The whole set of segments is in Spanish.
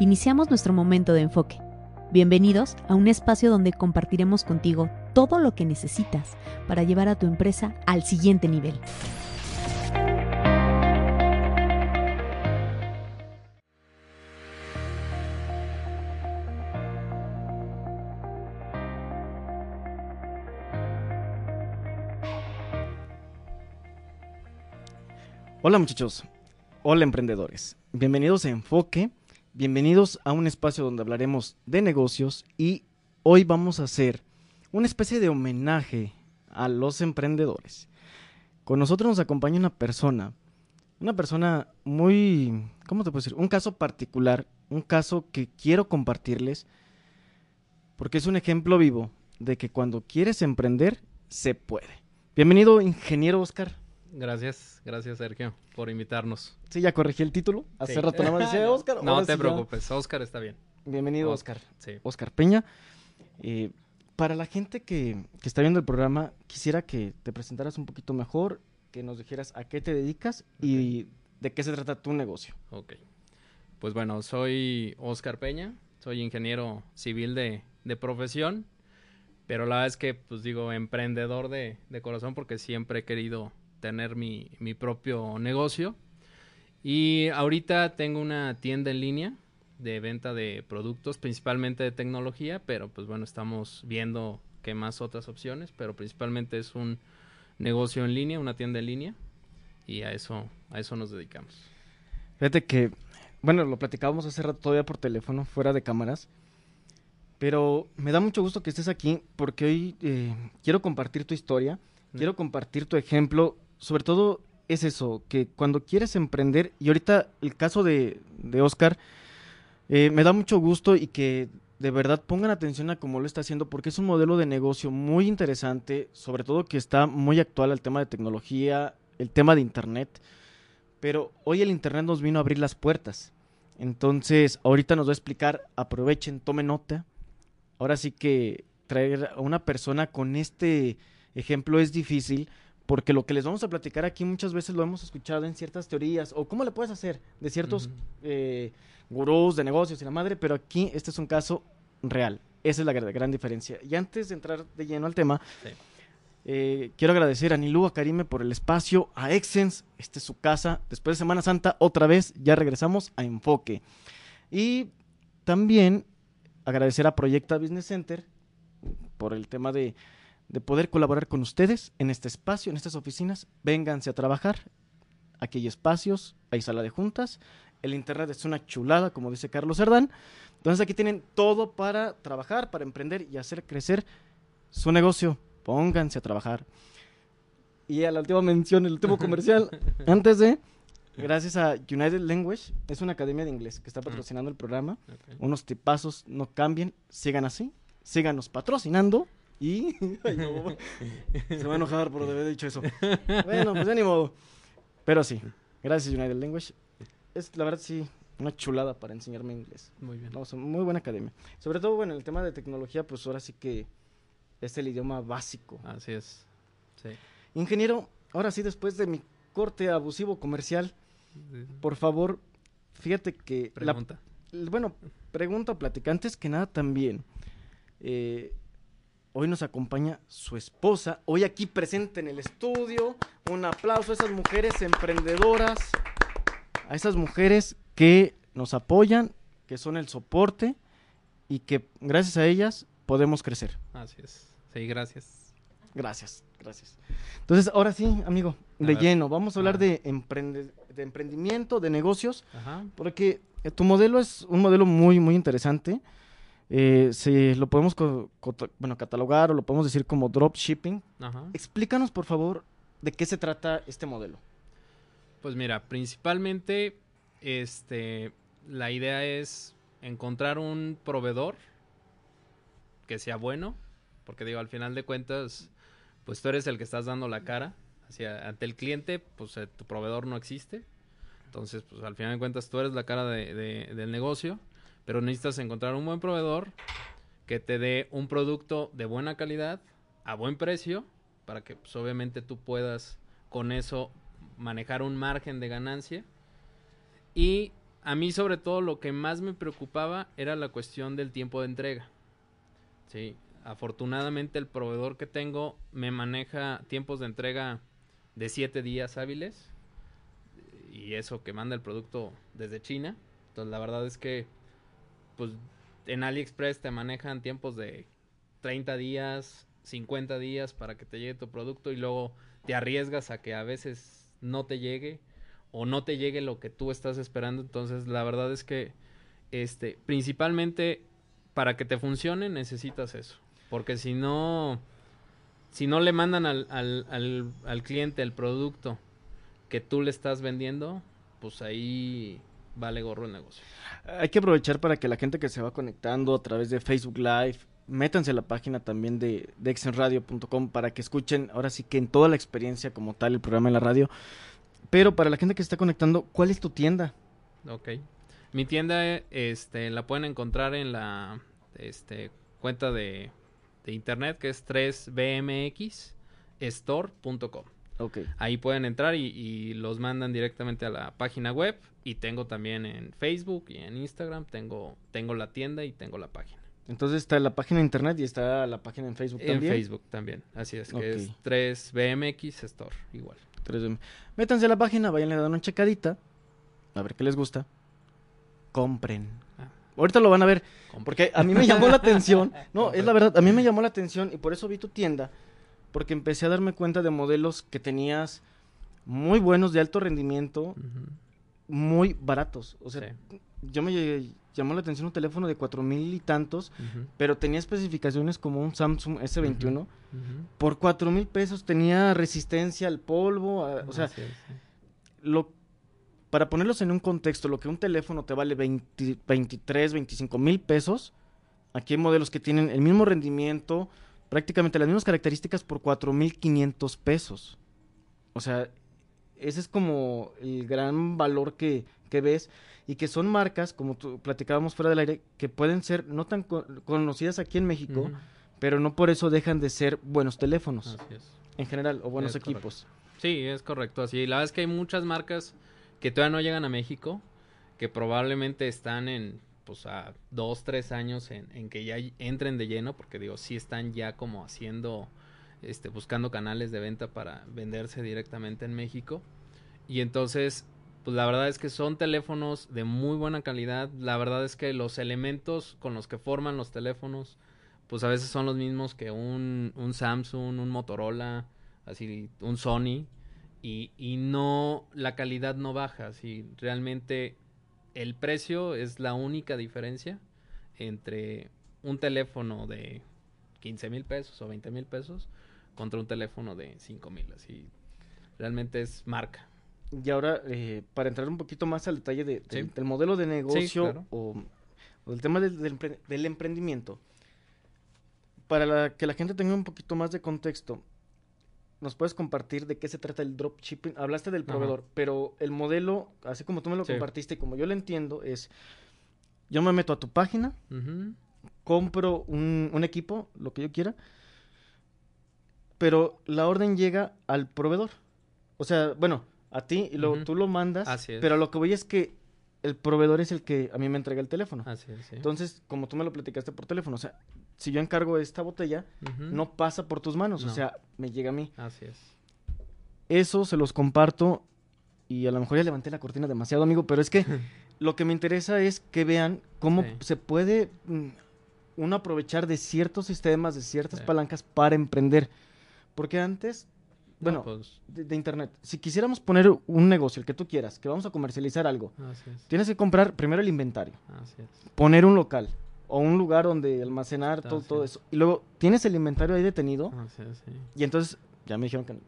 Iniciamos nuestro momento de enfoque. Bienvenidos a un espacio donde compartiremos contigo todo lo que necesitas para llevar a tu empresa al siguiente nivel. Hola muchachos, hola emprendedores, bienvenidos a Enfoque, bienvenidos a un espacio donde hablaremos de negocios y hoy vamos a hacer una especie de homenaje a los emprendedores. Con nosotros nos acompaña una persona, una persona muy, ¿cómo te puedo decir? Un caso particular, un caso que quiero compartirles porque es un ejemplo vivo de que cuando quieres emprender, se puede. Bienvenido, ingeniero Oscar. Gracias, gracias Sergio por invitarnos. Sí, ya corregí el título. Hace Sí. rato nada más decía Oscar. No ahora te sí ya. preocupes, Oscar está bien. Bienvenido, Oscar, Oscar. Sí. Oscar Peña. Eh, para la gente que, que está viendo el programa, quisiera que te presentaras un poquito mejor, que nos dijeras a qué te dedicas y de qué se trata tu negocio. Ok. Pues bueno, soy Oscar Peña, soy ingeniero civil de, de profesión, pero la verdad es que, pues digo, emprendedor de, de corazón porque siempre he querido tener mi, mi propio negocio. Y ahorita tengo una tienda en línea de venta de productos, principalmente de tecnología, pero pues bueno, estamos viendo qué más otras opciones, pero principalmente es un negocio en línea, una tienda en línea, y a eso, a eso nos dedicamos. Fíjate que, bueno, lo platicábamos hace rato todavía por teléfono, fuera de cámaras, pero me da mucho gusto que estés aquí porque hoy eh, quiero compartir tu historia, quiero compartir tu ejemplo, sobre todo es eso, que cuando quieres emprender, y ahorita el caso de, de Oscar, eh, me da mucho gusto y que de verdad pongan atención a cómo lo está haciendo porque es un modelo de negocio muy interesante, sobre todo que está muy actual el tema de tecnología, el tema de internet, pero hoy el internet nos vino a abrir las puertas. Entonces, ahorita nos va a explicar, aprovechen, tomen nota. Ahora sí que traer a una persona con este ejemplo es difícil porque lo que les vamos a platicar aquí muchas veces lo hemos escuchado en ciertas teorías o cómo le puedes hacer de ciertos eh, gurús de negocios y la madre, pero aquí este es un caso real. Esa es la gran, diferencia. Y antes de entrar de lleno al tema, Sí. eh, quiero agradecer a Nilú, a Karime por el espacio, a Exens, esta es su casa. Después de Semana Santa, otra vez, ya regresamos a Enfoque. Y también agradecer a Proyecta Business Center por el tema de, de poder colaborar con ustedes en este espacio, en estas oficinas. Vénganse a trabajar. Aquí hay espacios, hay sala de juntas. El internet es una chulada, como dice Carlos Cerdán. Entonces aquí tienen todo para trabajar, para emprender y hacer crecer su negocio. Pónganse a trabajar. Y a la última mención, el último comercial, antes de, gracias a United Language, es una academia de inglés que está patrocinando el programa. Ok. Unos tipazos, no cambien, sigan así, síganos patrocinando y... Ay, no, se va a enojar por haber dicho eso. Bueno, pues ya ni modo. Pero sí, gracias United Language. Es la verdad sí, una chulada para enseñarme inglés. Muy bien. No, muy buena academia. Sobre todo, bueno, el tema de tecnología, pues ahora sí que es el idioma básico. Así es. Sí. Ingeniero, ahora sí, después de mi corte abusivo comercial, por favor, fíjate que... la- Pregunta. bueno, pregunta o platica. Antes que nada también, eh, hoy nos acompaña su esposa, hoy aquí presente en el estudio. Un aplauso a esas mujeres emprendedoras, a esas mujeres que nos apoyan, que son el soporte y que gracias a ellas podemos crecer. Así es. Sí, gracias. Gracias, gracias. Entonces, ahora sí, amigo, A de ver. lleno, vamos a hablar de, emprende- de emprendimiento, de negocios. Ajá. Porque tu modelo es un modelo muy, muy interesante. Eh, se lo podemos bueno, catalogar o lo podemos decir como dropshipping. Ajá. Explícanos, por favor, de qué se trata este modelo. Pues mira, principalmente, este, la idea es encontrar un proveedor que sea bueno, porque digo, al final de cuentas, pues tú eres el que estás dando la cara hacia ante el cliente, pues eh, tu proveedor no existe. Entonces, pues al final de cuentas tú eres la cara de- de- del negocio, pero necesitas encontrar un buen proveedor que te dé un producto de buena calidad, a buen precio, para que pues, obviamente tú puedas con eso manejar un margen de ganancia y a mí sobre todo lo que más me preocupaba era la cuestión del tiempo de entrega. Sí, afortunadamente el proveedor que tengo me maneja tiempos de entrega de 7 días hábiles y eso que manda el producto desde China. Entonces la verdad es que pues en AliExpress te manejan tiempos de 30 días, 50 días para que te llegue tu producto y luego te arriesgas a que a veces no te llegue o no te llegue lo que tú estás esperando. Entonces, la verdad es que este principalmente para que te funcione necesitas eso, porque si no si no le mandan al, al, al, al cliente el producto que tú le estás vendiendo, pues ahí vale gorro el negocio. Hay que aprovechar para que la gente que se va conectando a través de Facebook Live, métanse a la página también de, de exenradio.com para que escuchen ahora sí que en toda la experiencia como tal el programa en la radio. Pero para la gente que se está conectando, ¿cuál es tu tienda? Ok. Mi tienda este, la pueden encontrar en la este, cuenta de, de internet que es 3bmxstore.com. Ahí pueden entrar y, y, los mandan directamente a la página web. Y tengo también en Facebook y en Instagram. Tengo, tengo la tienda y tengo la página. Entonces está la página de internet y está la página en Facebook también. En Facebook también. Así es, que es 3BMX Store, igual. 3M. Métanse a la página, vayan a dar una checadita. A ver qué les gusta. Compren. Ah. Ahorita lo van a ver. Porque a mí me llamó la atención. No, es la verdad, a mí me llamó la atención y por eso vi tu tienda. Porque empecé a darme cuenta de modelos que tenías muy buenos, de alto rendimiento, muy baratos. O sea, Sí. yo me llamó la atención un teléfono de cuatro mil y tantos, pero tenía especificaciones como un Samsung S21. Ujú. Por cuatro mil pesos tenía resistencia al polvo, a- o sea, sí. lo para ponerlos en un contexto, lo que un teléfono te vale 20 23, 25 mil pesos, aquí hay modelos que tienen el mismo rendimiento, prácticamente las mismas características por 4 mil 500 pesos. O sea, ese es como el gran valor que, que ves y que son marcas, como tú, platicábamos fuera del aire, que pueden ser no tan co- conocidas aquí en México, pero no por eso dejan de ser buenos teléfonos Así es. en general o buenos Es correcto. equipos. Sí, es correcto. Así, la verdad es que hay muchas marcas que todavía no llegan a México, que probablemente están en, pues, a dos, tres años en, que ya entren de lleno, porque digo, sí están ya como haciendo, este, buscando canales de venta para venderse directamente en México. Y entonces, pues la verdad es que son teléfonos de muy buena calidad. La verdad es que los elementos con los que forman los teléfonos, pues a veces son los mismos que un, un Samsung, un Motorola, así, un Sony. Y, y no, la calidad no baja. Así, realmente el precio es la única diferencia entre un teléfono de 15 mil pesos o 20 mil pesos contra un teléfono de 5 mil. Así, realmente es marca. Y ahora, eh, para entrar un poquito más al detalle de- del- Sí. del modelo de negocio claro. o, o del tema del, del empre- del emprendimiento, para la- que la gente tenga un poquito más de contexto, ¿nos puedes compartir de qué se trata el dropshipping? Hablaste del Ajá. proveedor, pero el modelo, así como tú me lo Sí. compartiste y como yo lo entiendo, es, yo me meto a tu página, compro un, un equipo, lo que yo quiera, pero la orden llega al proveedor. O sea, bueno, a ti y luego tú lo mandas, Así es. pero lo que voy es que el proveedor es el que a mí me entrega el teléfono. Así es, sí. Entonces, como tú me lo platicaste por teléfono, o sea, si yo encargo esta botella, Ujú. no pasa por tus manos, o No. sea, me llega a mí. Así es. Eso se los comparto y a lo mejor ya levanté la cortina demasiado, amigo, pero es que lo que me interesa es que vean cómo Sí. se puede mm, uno aprovechar de ciertos sistemas, de ciertas Sí. palancas para emprender. Porque antes, No, bueno, pues, de, de internet, si quisiéramos poner un negocio, el que tú quieras, que vamos a comercializar algo, así es. tienes que comprar primero el inventario, Así es. poner un local o un lugar donde almacenar todo, Así todo es. eso. Y luego tienes el inventario ahí detenido Así es, sí. y entonces ya me dijeron que no.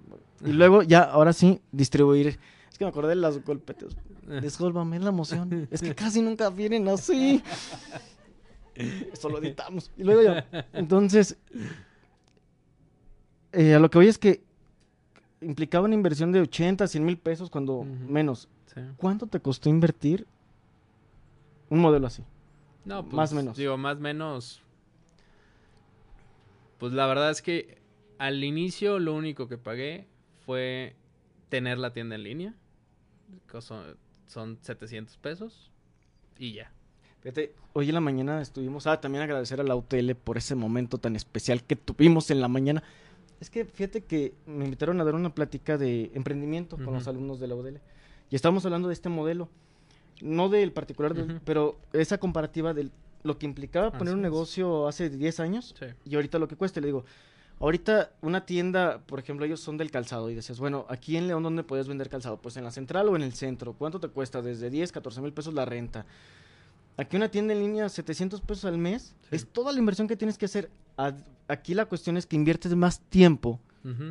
Y luego ya, ahora sí, distribuir. Es que me acordé de las golpetes. Discúlpame, es la emoción. Es que casi nunca vienen así. Eso lo editamos. Y luego ya. Entonces, eh, a lo que voy es que implicaba una inversión de 80, 100 mil pesos cuando menos. Sí. ¿Cuánto te costó invertir un modelo así? No, pues, Más o menos. Digo, más o menos. Pues la verdad es que al inicio lo único que pagué fue tener la tienda en línea. que Son, son 700 pesos. y ya. Fíjate, hoy en la mañana estuvimos, ah, también agradecer a la UTL por ese momento tan especial que tuvimos en la mañana. Es que fíjate que me invitaron a dar una plática de emprendimiento con los alumnos de la UDL. Y estábamos hablando de este modelo, no del particular, del- pero esa comparativa de lo que implicaba Así poner un es. negocio hace 10 años Sí. y ahorita lo que cuesta. Le digo, ahorita una tienda, por ejemplo, ellos son del calzado y decías, bueno, aquí en León, ¿dónde puedes vender calzado? Pues en la central o en el centro. ¿Cuánto te cuesta? Desde 10, 14 mil pesos la renta. Aquí una tienda en línea, 700 pesos al mes, Sí. es toda la inversión que tienes que hacer. A- Aquí la cuestión es que inviertes más tiempo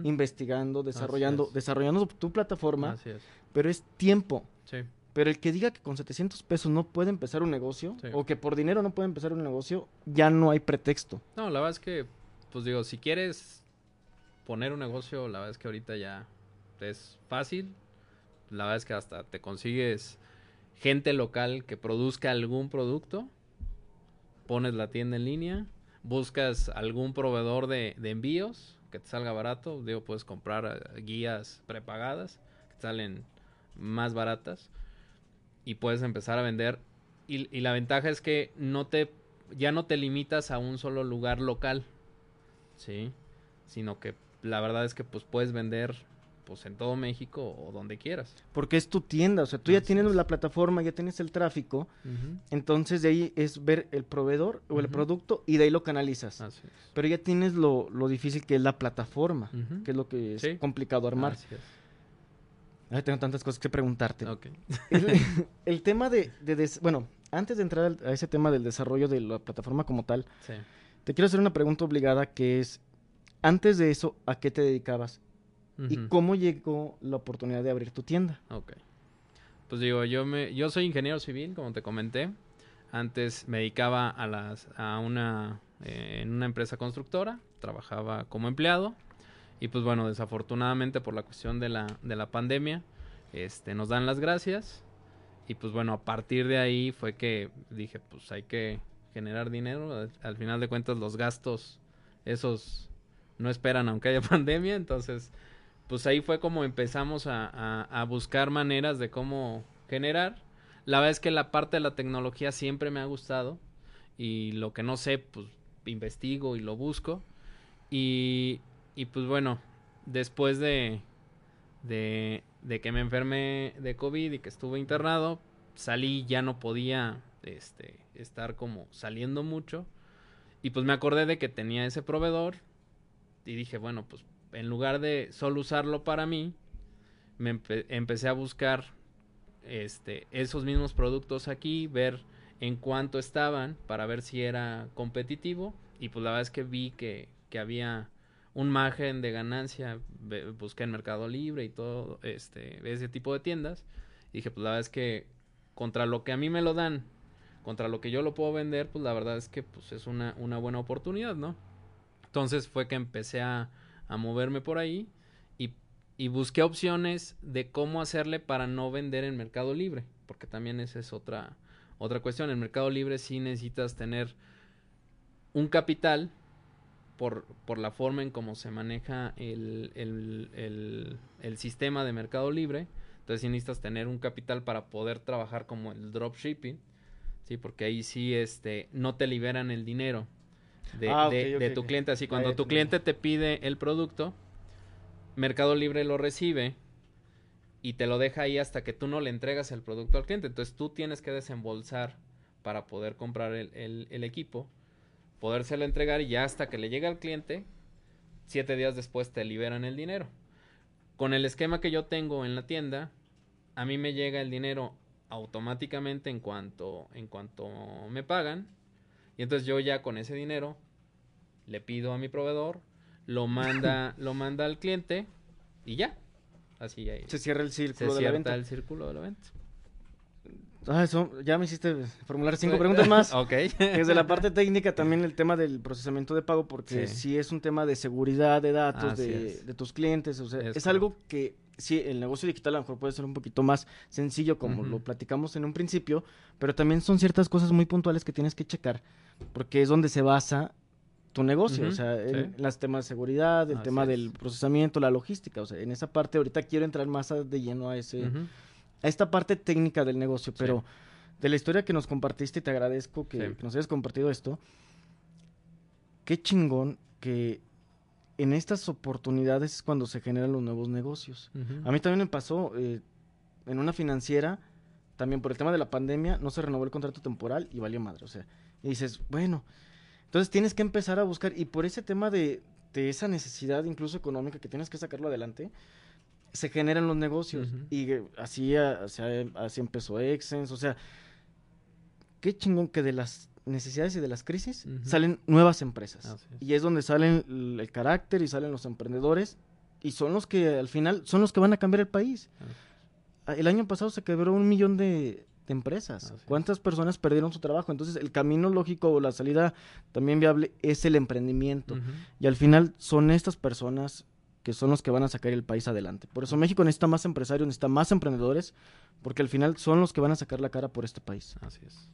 investigando, desarrollando, es. desarrollando tu plataforma, Así es. pero es tiempo. Sí. Pero el que diga que con 700 pesos no puede empezar un negocio, Sí. o que por dinero no puede empezar un negocio, ya no hay pretexto. No, la verdad es que, pues digo, si quieres poner un negocio, la verdad es que ahorita ya es fácil. La verdad es que hasta te consigues gente local que produzca algún producto, pones la tienda en línea, buscas algún proveedor de, de envíos que te salga barato, digo, puedes comprar eh, guías prepagadas que te salen más baratas y puedes empezar a vender. Y, y la ventaja es que no te, ya no te limitas a un solo lugar local, ¿sí? Sino que la verdad es que pues puedes vender pues en todo México o donde quieras. Porque es tu tienda, o sea, tú ya tienes es. la plataforma, ya tienes el tráfico, entonces de ahí es ver el proveedor o el producto y de ahí lo canalizas. Así es. Pero ya tienes lo, lo difícil que es la plataforma, que es lo que es Sí. complicado armar. Así es. Ay, tengo tantas cosas que preguntarte. Ok. El, el tema de, de des- bueno, antes de entrar a ese tema del desarrollo de la plataforma como tal, Sí. te quiero hacer una pregunta obligada que es, antes de eso, ¿a qué te dedicabas? ¿Y cómo llegó la oportunidad de abrir tu tienda? Ok. Pues digo, yo me, yo soy ingeniero civil, como te comenté. Antes me dedicaba a las, a una, eh, en una empresa constructora, trabajaba como empleado. Y pues bueno, desafortunadamente por la cuestión de la, de la pandemia, este, nos dan las gracias. Y pues bueno, a partir de ahí fue que dije, pues hay que generar dinero. Al, al final de cuentas, los gastos, esos no esperan aunque haya pandemia. Entonces, pues ahí fue como empezamos a, a- a buscar maneras de cómo generar. La verdad es que la parte de la tecnología siempre me ha gustado y lo que no sé, pues investigo y lo busco. Y, y pues bueno, después de, de, de que me enfermé de COVID y que estuve internado, salí, ya no podía este, estar como saliendo mucho. Y pues me acordé de que tenía ese proveedor y dije, bueno, pues en lugar de solo usarlo para mí, me empe- empecé a buscar este, esos mismos productos aquí, ver en cuánto estaban para ver si era competitivo. Y pues la verdad es que vi que, que había un margen de ganancia. Busqué en Mercado Libre y todo este, ese tipo de tiendas. Y dije, pues la verdad es que contra lo que a mí me lo dan, contra lo que yo lo puedo vender, pues la verdad es que pues es una, una buena oportunidad, ¿no? Entonces fue que empecé a, a moverme por ahí y, y busqué opciones de cómo hacerle para no vender en Mercado Libre, porque también esa es otra, otra cuestión. En Mercado Libre sí necesitas tener un capital por, por la forma en cómo se maneja el, el, el, el sistema de Mercado Libre. Entonces sí necesitas tener un capital para poder trabajar como el dropshipping, ¿sí? Porque ahí sí este, no te liberan el dinero de, Ah, de- tu cliente. Así cuando tu te cliente te pide el producto, Mercado Libre lo recibe y te lo deja ahí hasta que tú no le entregas el producto al cliente. Entonces tú tienes que desembolsar para poder comprar el, el- el equipo, podérselo entregar y ya hasta que le llegue al cliente, siete días después te liberan el dinero. Con el esquema que yo tengo en la tienda, a mí me llega el dinero automáticamente en cuanto, en cuanto me pagan. Y entonces yo ya con ese dinero le pido a mi proveedor, lo manda, lo manda al cliente y ya. Así ya Se cierra el se círculo de la cierra venta. el círculo de la venta. Ah, eso, ya me hiciste formular cinco preguntas más. ok. Desde la parte técnica también el tema del procesamiento de pago, porque Sí. sí, es un tema de seguridad de datos de, tus clientes, o sea, Es es, algo que sí, el negocio digital a lo mejor puede ser un poquito más sencillo como lo platicamos en un principio, pero también son ciertas cosas muy puntuales que tienes que checar, porque es donde se basa tu negocio, o sea, en sí. los temas de seguridad, el Así tema es. del procesamiento, la logística, o sea, en esa parte ahorita quiero entrar más de lleno a ese. A esta parte técnica del negocio, Sí. pero de la historia que nos compartiste, te agradezco que, Sí. que nos hayas compartido esto. Qué chingón que en estas oportunidades es cuando se generan los nuevos negocios. A mí también me pasó eh, en una financiera, también por el tema de la pandemia, no se renovó el contrato temporal y valió madre. O sea, y dices, bueno, entonces tienes que empezar a buscar, y por ese tema de, de esa necesidad, incluso económica, que tienes que sacarlo adelante, se generan los negocios. Y eh, así, así empezó Exens, o sea, qué chingón que de las necesidades y de las crisis salen nuevas empresas. Y es donde salen el, el carácter y salen los emprendedores y son los que al final son los que van a cambiar el país. El año pasado se quebró un millón de, de empresas. ¿Cuántas personas perdieron su trabajo? Entonces el camino lógico o la salida también viable es el emprendimiento. Y al final son estas personas que son los que van a sacar el país adelante. Por eso México necesita más empresarios, necesita más emprendedores, porque al final son los que van a sacar la cara por este país. Así es.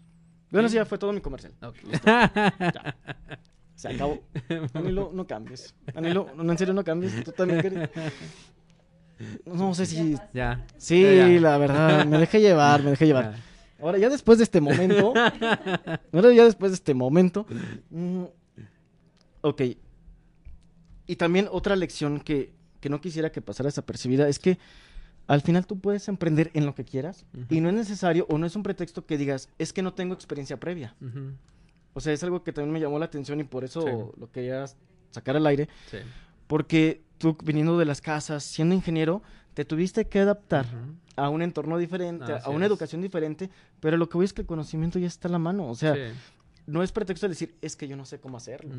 Bueno, Sí. ya fue todo mi comercial. Ok. Se acabó. Anilo, no cambies. Anilo, no, en serio, no cambies. Tú también querías. No sé si. ya. Sí, Ya, ya. la verdad, me dejé llevar, me dejé llevar. Ya. Ahora, ya después de este momento. ahora, ya después de este momento. mm, ok. Y también otra lección que, que no quisiera que pasara desapercibida es que al final tú puedes emprender en lo que quieras y no es necesario o no es un pretexto que digas, es que no tengo experiencia previa. O sea, es algo que también me llamó la atención y por eso Sí. lo quería sacar al aire. Sí. Porque tú, viniendo de las casas, siendo ingeniero, te tuviste que adaptar a un entorno diferente, a una es. educación diferente, pero lo que voy es que el conocimiento ya está a la mano. O sea, Sí. No es pretexto de decir, es que yo no sé cómo hacerlo.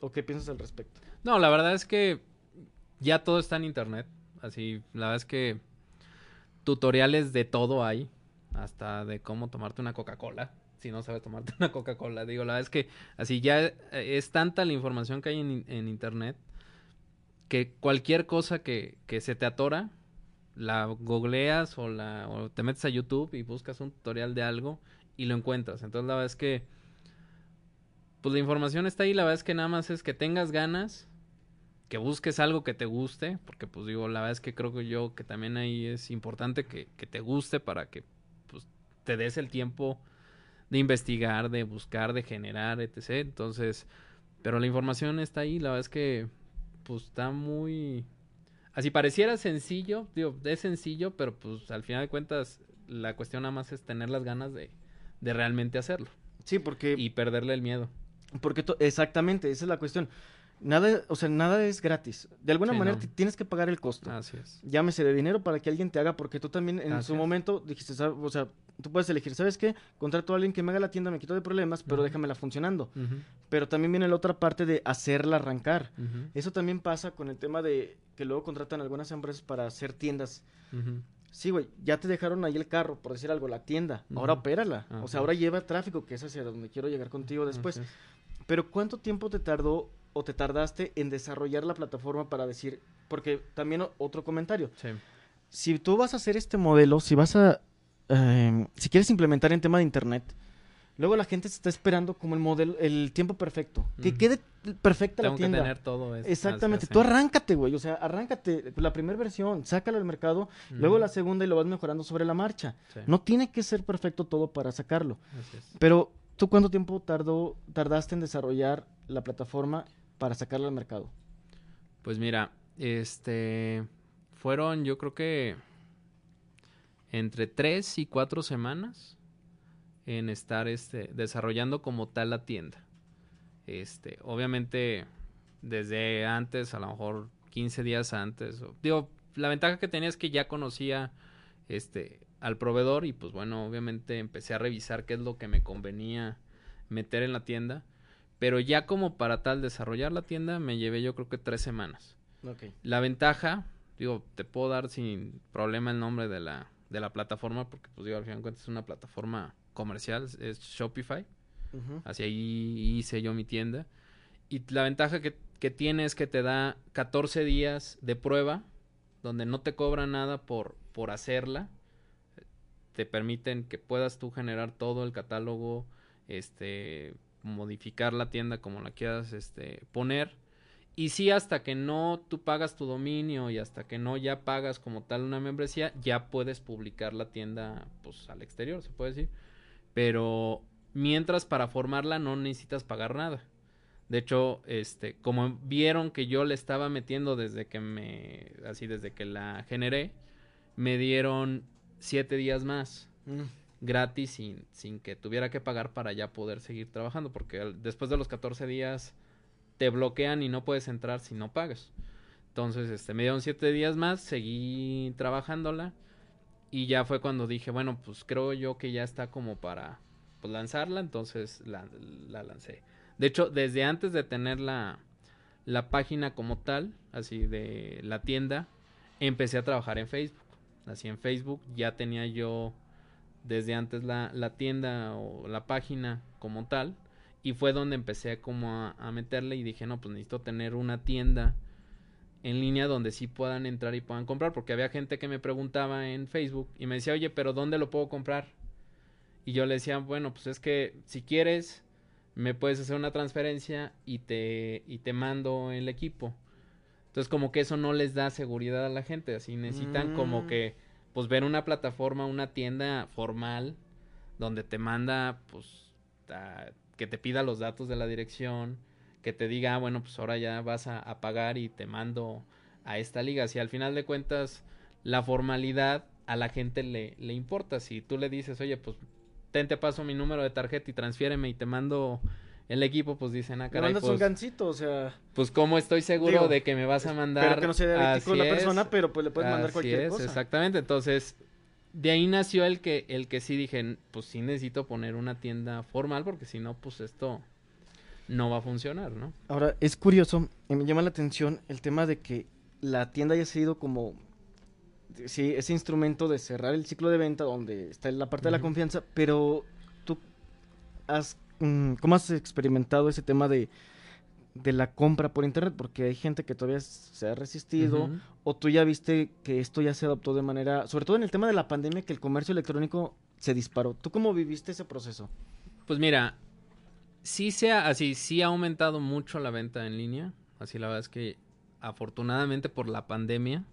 ¿O qué piensas al respecto? No, la verdad es que ya todo está en internet. Así, la verdad es que tutoriales de todo hay. Hasta de cómo tomarte una Coca-Cola. Si no sabes tomarte una Coca-Cola. Digo, la verdad es que así ya eh, es tanta la información que hay en, en internet que cualquier cosa que, que se te atora, la googleas o, la, o te metes a YouTube y buscas un tutorial de algo y lo encuentras. Entonces la verdad es que pues la información está ahí, la verdad es que nada más es que tengas ganas, que busques algo que te guste, porque pues digo, la verdad es que creo que yo que también ahí es importante que, que te guste para que pues te des el tiempo de investigar, de buscar, de generar, etc. Entonces, pero la información está ahí, la verdad es que pues está muy... Así pareciera sencillo, digo, es sencillo, pero pues al final de cuentas la cuestión nada más es tener las ganas de, de realmente hacerlo Sí, porque, y perderle el miedo. Porque exactamente, esa es la cuestión. Nada, o sea, nada es gratis. De alguna Sí, manera no. tienes que pagar el costo. Así es. Llámese de dinero para que alguien te haga, porque tú también en Así su es. momento dijiste, "Sab- o sea, tú puedes elegir, ¿sabes qué? Contrato a alguien que me haga la tienda, me quito de problemas, pero déjamela funcionando. Pero también viene la otra parte de hacerla arrancar. Eso también pasa con el tema de que luego contratan algunas empresas para hacer tiendas. Sí, güey, ya te dejaron ahí el carro, por decir algo, la tienda. Ahora opérala. o sea, ahora lleva tráfico, que es hacia donde quiero llegar contigo después. Pero ¿cuánto tiempo te tardó o te tardaste en desarrollar la plataforma para decir, porque también otro comentario, Sí. si tú vas a hacer este modelo, si vas a, eh, si quieres implementar en tema de internet, luego la gente se está esperando como el modelo, el tiempo perfecto, que quede perfecta Tengo la que tienda. tener todo eso. Exactamente, tú arráncate, güey, o sea, arráncate la primera versión, sácala al mercado, luego la segunda y lo vas mejorando sobre la marcha. Sí, No tiene que ser perfecto todo para sacarlo. así es. Pero, ¿tú cuánto tiempo tardó, tardaste en desarrollar la plataforma para sacarla al mercado? Pues mira, este fueron yo creo que entre tres y cuatro semanas en estar este desarrollando como tal la tienda. Este, obviamente desde antes, a lo mejor 15 días antes. digo, la ventaja que tenía es que ya conocía este al proveedor y pues bueno, obviamente empecé a revisar qué es lo que me convenía meter en la tienda. Pero ya como para tal desarrollar la tienda me llevé yo creo que tres semanas. La ventaja, digo, te puedo dar sin problema el nombre de la, de la plataforma porque pues digo, al final de cuentas es una plataforma comercial, es Shopify. Así ahí hice yo mi tienda. Y la ventaja que, que tiene es que te da 14 días de prueba, donde no te cobra nada por, por hacerla. Te permiten que puedas tú generar todo el catálogo, este, modificar la tienda como la quieras este, poner. Y sí, hasta que no tú pagas tu dominio y hasta que no ya pagas como tal una membresía, ya puedes publicar la tienda pues al exterior, se puede decir. pero mientras para formarla no necesitas pagar nada. De hecho, este, como vieron que yo le estaba metiendo desde que me, así desde que la generé, me dieron siete días más Mm. gratis sin, sin que tuviera que pagar para ya poder seguir trabajando, porque después de los 14 días te bloquean y no puedes entrar si no pagas. Entonces, este, me dieron siete días más, seguí trabajándola y ya fue cuando dije, bueno, pues creo yo que ya está como para pues, lanzarla, entonces la, la lancé. De hecho, desde antes de tener la, la página como tal, así de la tienda, empecé a trabajar en Facebook. Así en Facebook ya tenía yo desde antes la, la tienda o la página como tal. Y fue donde empecé como a, meterle y dije, no, pues necesito tener una tienda en línea donde sí puedan entrar y puedan comprar. Porque había gente que me preguntaba en Facebook y me decía, oye, pero ¿dónde lo puedo comprar? Y yo le decía, bueno, pues es que si quieres, me puedes hacer una transferencia y te, y te mando el equipo. Entonces como que eso no les da seguridad a la gente, así necesitan como Mm. que pues ver una plataforma, una tienda formal donde te manda pues a- que te pida los datos de la dirección, que te diga, ah, bueno, pues ahora ya vas a, a pagar y te mando a esta liga. Si al final de cuentas la formalidad a la gente le, le importa, si tú le dices, oye, pues ten te paso mi número de tarjeta y transfiéreme y te mando el equipo, pues dicen, ah, caray, mandas un pues, gancito, o sea, pues cómo estoy seguro Digo, de que me vas a mandar. espero que no sea diabético la es, persona, pero pues le puedes mandar cualquier es, cosa. Exactamente, entonces de ahí nació el que el que sí dije, pues sí necesito poner una tienda formal porque si no, pues esto no va a funcionar, ¿no? Ahora, es curioso, y me llama la atención el tema de que la tienda haya sido como, sí, ese instrumento de cerrar el ciclo de venta donde está la parte de la confianza, pero tú has, ¿cómo has experimentado ese tema de, de la compra por internet? Porque hay gente que todavía se ha resistido, o tú ya viste que esto ya se adoptó de manera, sobre todo en el tema de la pandemia, que el comercio electrónico se disparó. ¿Tú cómo viviste ese proceso? Pues mira, sí se ha, así, sí ha aumentado mucho la venta en línea. Así la verdad es que afortunadamente por la pandemia,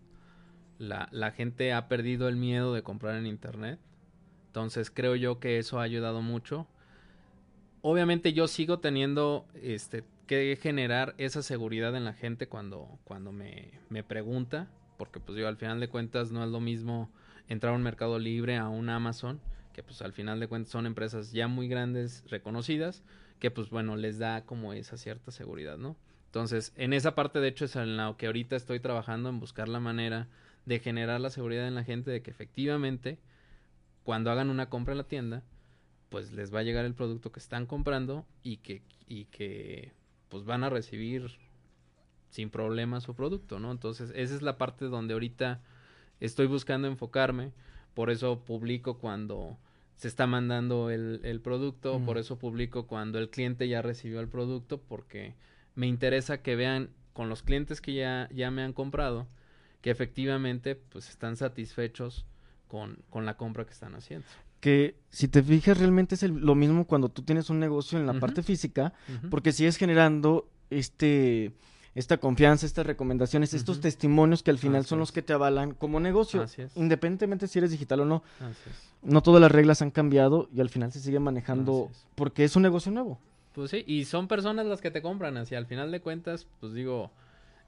la, la gente ha perdido el miedo de comprar en internet. Entonces creo yo que eso ha ayudado mucho. Obviamente yo sigo teniendo este que generar esa seguridad en la gente cuando, cuando me, me pregunta. Porque pues yo al final de cuentas no es lo mismo entrar a un mercado libre, a un Amazon, que pues al final de cuentas son empresas ya muy grandes, reconocidas, que pues bueno, les da como esa cierta seguridad, ¿no? Entonces, en esa parte de hecho es en la que ahorita estoy trabajando en buscar la manera de generar la seguridad en la gente de que efectivamente cuando hagan una compra en la tienda, pues les va a llegar el producto que están comprando y que y que pues van a recibir sin problema su producto, ¿no? Entonces, esa es la parte donde ahorita estoy buscando enfocarme, por eso publico cuando se está mandando el, el producto, Mm. por eso publico cuando el cliente ya recibió el producto, porque me interesa que vean con los clientes que ya, ya me han comprado, que efectivamente pues están satisfechos con, con la compra que están haciendo. Que si te fijas realmente es el- lo mismo cuando tú tienes un negocio en la parte física, porque sigues generando este esta confianza, estas recomendaciones, estos testimonios que al final Así son los que te avalan como negocio. Así es. Independientemente si eres digital o no, no todas las reglas han cambiado y al final se sigue manejando es. porque es un negocio nuevo. Pues sí, y son personas las que te compran, así al final de cuentas, pues digo,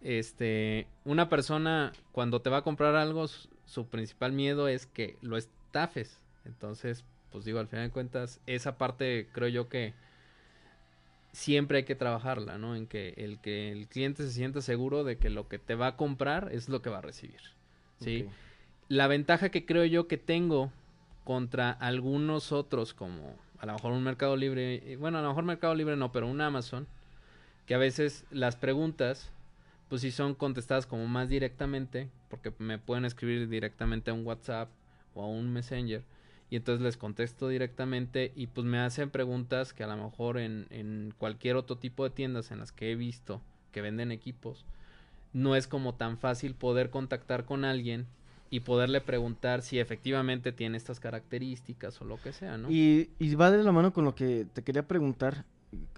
este, una persona cuando te va a comprar algo, su, su principal miedo es que lo estafes. Entonces, pues digo, al final de cuentas, esa parte creo yo que siempre hay que trabajarla, ¿no? En que el que el cliente se sienta seguro de que lo que te va a comprar es lo que va a recibir. Sí. La ventaja que creo yo que tengo contra algunos otros, como a lo mejor un Mercado Libre, eh, bueno, a lo mejor Mercado Libre no, pero un Amazon, que a veces las preguntas, pues sí son contestadas como más directamente, porque me pueden escribir directamente a un WhatsApp o a un Messenger, y entonces les contesto directamente y pues me hacen preguntas que a lo mejor en, en cualquier otro tipo de tiendas en las que he visto que venden equipos, no es como tan fácil poder contactar con alguien y poderle preguntar si efectivamente tiene estas características o lo que sea, ¿no? Y, y va de la mano con lo que te quería preguntar,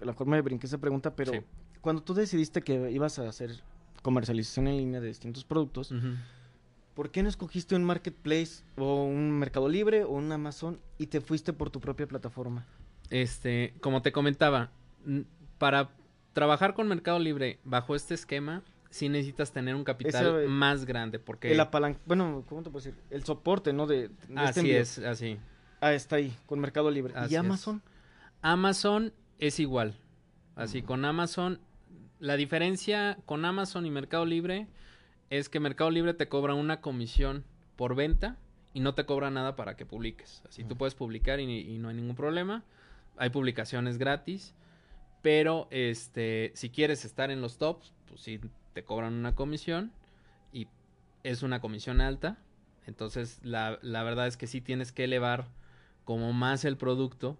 a lo mejor me brinqué esa pregunta, pero Sí. cuando tú decidiste que ibas a hacer comercialización en línea de distintos productos. ¿Por qué no escogiste un marketplace o un Mercado Libre o un Amazon y te fuiste por tu propia plataforma? Este, como te comentaba, para trabajar con Mercado Libre bajo este esquema, sí necesitas tener un capital más grande, porque El apalan... Bueno, ¿cómo te puedo decir? El soporte, ¿no? De, de este así es, así. Ah, está ahí, con Mercado Libre. Así ¿Y es. Amazon? Amazon es igual. Así, con Amazon, la diferencia con Amazon y Mercado Libre es que Mercado Libre te cobra una comisión por venta y no te cobra nada para que publiques. Así tú puedes publicar y, y no hay ningún problema. Hay publicaciones gratis, pero este, si quieres estar en los tops, pues sí te cobran una comisión y es una comisión alta. Entonces, la, la verdad es que sí tienes que elevar como más el producto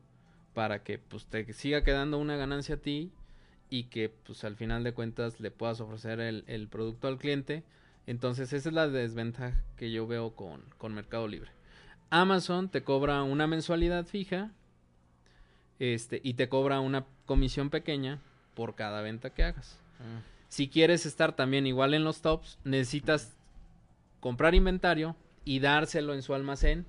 para que pues te siga quedando una ganancia a ti y que pues al final de cuentas le puedas ofrecer el, el producto al cliente. Entonces esa es la desventaja que yo veo con, con Mercado Libre. Amazon te cobra una mensualidad fija este, y te cobra una comisión pequeña por cada venta que hagas. Si quieres estar también igual en los tops, necesitas comprar inventario y dárselo en su almacén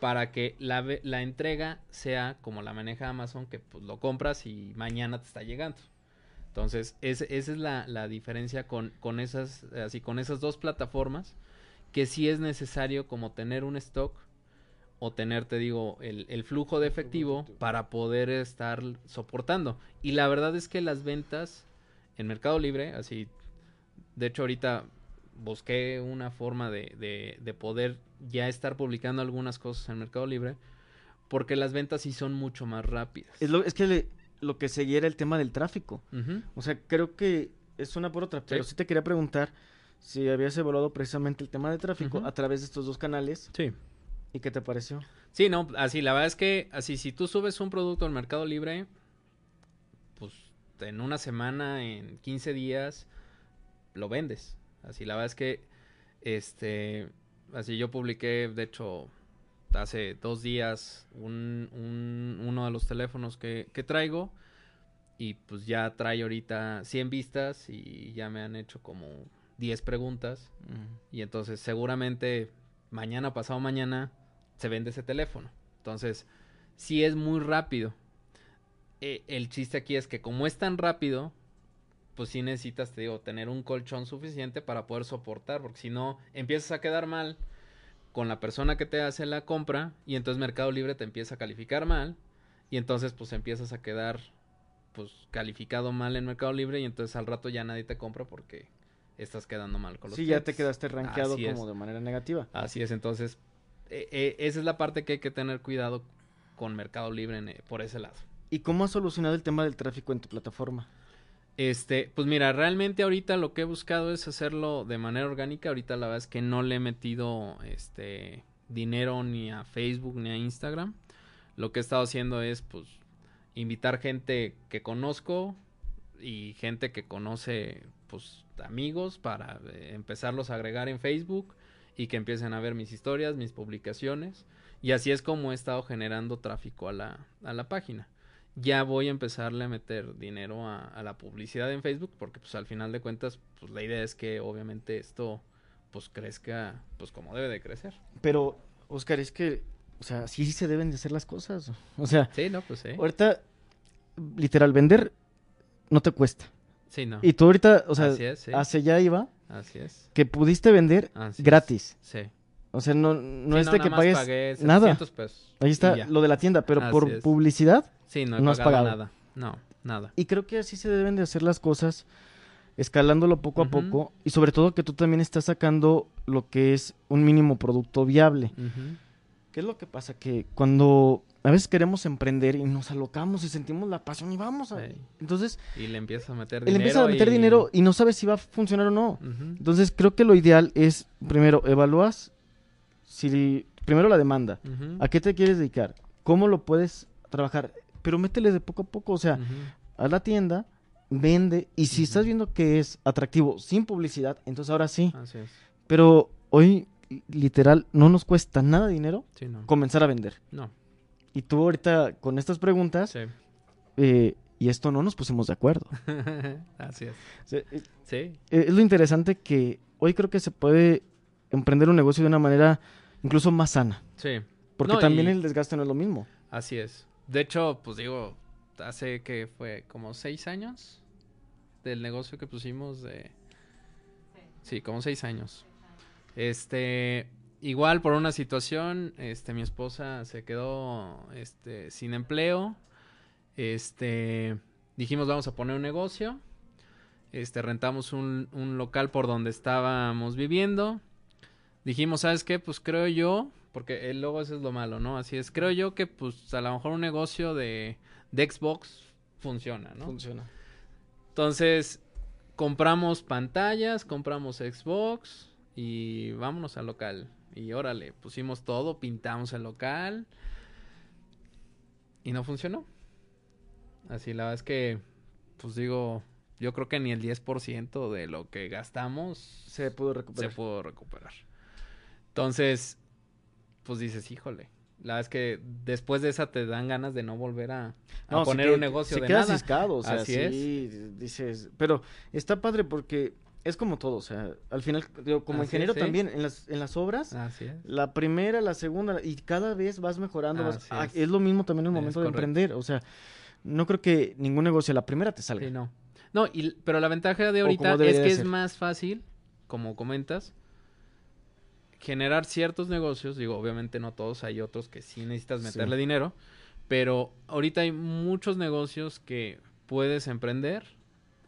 para que la, la entrega sea como la maneja Amazon, que pues lo compras y mañana te está llegando. Entonces, ese- esa es la, la diferencia con, con esas, así, con esas dos plataformas, que sí es necesario como tener un stock o tener, te digo, el, el flujo de efectivo efectivo. para poder estar soportando. Y la verdad es que las ventas en Mercado Libre, así, de hecho ahorita busqué una forma de, de, de poder ya estar publicando algunas cosas en Mercado Libre, porque las ventas sí son mucho más rápidas. Es, lo, es que le- lo que seguía era el tema del tráfico. O sea, creo que es una por otra, pero Sí. sí te quería preguntar si habías evaluado precisamente el tema de tráfico a través de estos dos canales Sí. y qué te pareció. Sí, no, así, la verdad es que, así, si tú subes un producto al Mercado Libre, pues en una semana, en 15 días, lo vendes. Así, la verdad es que, este, así yo publiqué, de hecho, hace dos días, un, un- uno de los teléfonos que, que traigo, y pues ya trae ahorita 100 vistas y ya me han hecho como 10 preguntas. Y entonces seguramente mañana, pasado mañana, se vende ese teléfono. Entonces, sí es muy rápido. Eh, el chiste aquí es que como es tan rápido, pues sí necesitas, te digo, tener un colchón suficiente para poder soportar, porque si no, empiezas a quedar mal con la persona que te hace la compra y entonces Mercado Libre te empieza a calificar mal y entonces pues empiezas a quedar pues calificado mal en Mercado Libre y entonces al rato ya nadie te compra porque estás quedando mal con los Sí, ya te quedaste rankeado Así es. como de manera negativa. Así es, entonces, eh, eh, esa es la parte que hay que tener cuidado con Mercado Libre en, eh, por ese lado. ¿Y cómo has solucionado el tema del tráfico en tu plataforma? Este, pues mira, realmente ahorita lo que he buscado es hacerlo de manera orgánica. Ahorita la verdad es que no le he metido este dinero ni a Facebook ni a Instagram. Lo que he estado haciendo es pues invitar gente que conozco y gente que conoce pues amigos para eh, empezarlos a agregar en Facebook y que empiecen a ver mis historias, mis publicaciones y así es como he estado generando tráfico a la, a la página ya voy a empezarle a meter dinero a, a la publicidad en Facebook porque pues al final de cuentas pues la idea es que obviamente esto pues crezca pues como debe de crecer. Pero, Oscar, es que, o sea, sí se deben de hacer las cosas. O sea, Sí, no, pues sí. ahorita, literal, vender no te cuesta. Sí, no. Y tú ahorita, o sea, es, sí. hacia allá iba, Así es. que pudiste vender Así es. gratis. Sí. O sea, no, no Sí, es de que pagues pagué nada. 700 pesos. Ahí está lo de la tienda, pero Así por es. publicidad. Sí, no he no has pagado, nada. No, nada. Y creo que así se deben de hacer las cosas, escalándolo poco a poco. Y sobre todo que tú también estás sacando lo que es un mínimo producto viable. ¿Qué es lo que pasa? Que cuando a veces queremos emprender y nos alocamos y sentimos la pasión y vamos a... Sí. Entonces, Y le empiezas a meter dinero. empieza a meter y- dinero y no sabe si va a funcionar o no. Entonces, creo que lo ideal es, primero, evalúas si... Primero la demanda. ¿A qué te quieres dedicar? ¿Cómo lo puedes trabajar? Pero métele de poco a poco, o sea, a la tienda, vende, y si estás viendo que es atractivo sin publicidad, entonces ahora sí. Así es. Pero hoy, literal, no nos cuesta nada de dinero Sí, no. comenzar a vender. No. Y tú ahorita con estas preguntas, Sí. eh, y esto no nos pusimos de acuerdo. Así es. Eh, Sí. eh, es lo interesante que hoy creo que se puede emprender un negocio de una manera incluso más sana. Sí. Porque No, también y- el desgaste no es lo mismo. Así es. De hecho, pues digo, hace que fue como seis años del negocio que pusimos de... Sí, como seis años. Este, igual por una situación, este, mi esposa se quedó, este, sin empleo. Este, dijimos vamos a poner un negocio. Este, rentamos un, un local por donde estábamos viviendo. Dijimos, ¿sabes qué? Pues creo yo, porque el logo eso es lo malo, ¿no? Así es, creo yo que pues a lo mejor un negocio de, de Xbox funciona, ¿no? Funciona. Entonces, compramos pantallas, compramos Xbox y vámonos al local. Y órale, pusimos todo, pintamos el local y no funcionó. Así, la verdad es que, pues digo, yo creo que ni el 10% de lo que gastamos Se pudo recuperar. se pudo recuperar. Entonces, pues dices, híjole. La verdad es que después de esa te dan ganas de no volver a, a No, se poner un negocio se de queda nada. ciscado, o sea, Así sí, dices, pero está padre porque es como todo, o sea, al final, digo, como Así ingeniero es, sí. también, en las, en las obras, Así es. la primera, la segunda, y cada vez vas mejorando, vas- ah, es. es. lo mismo también en el Es momento de correcto. emprender, o sea, no creo que ningún negocio, la primera te salga. Sí, no. No, y, pero la ventaja de ahorita es que es más fácil, como comentas, generar ciertos negocios. Digo, obviamente no todos, hay otros que sí necesitas Sí. meterle dinero. Pero ahorita hay muchos negocios que puedes emprender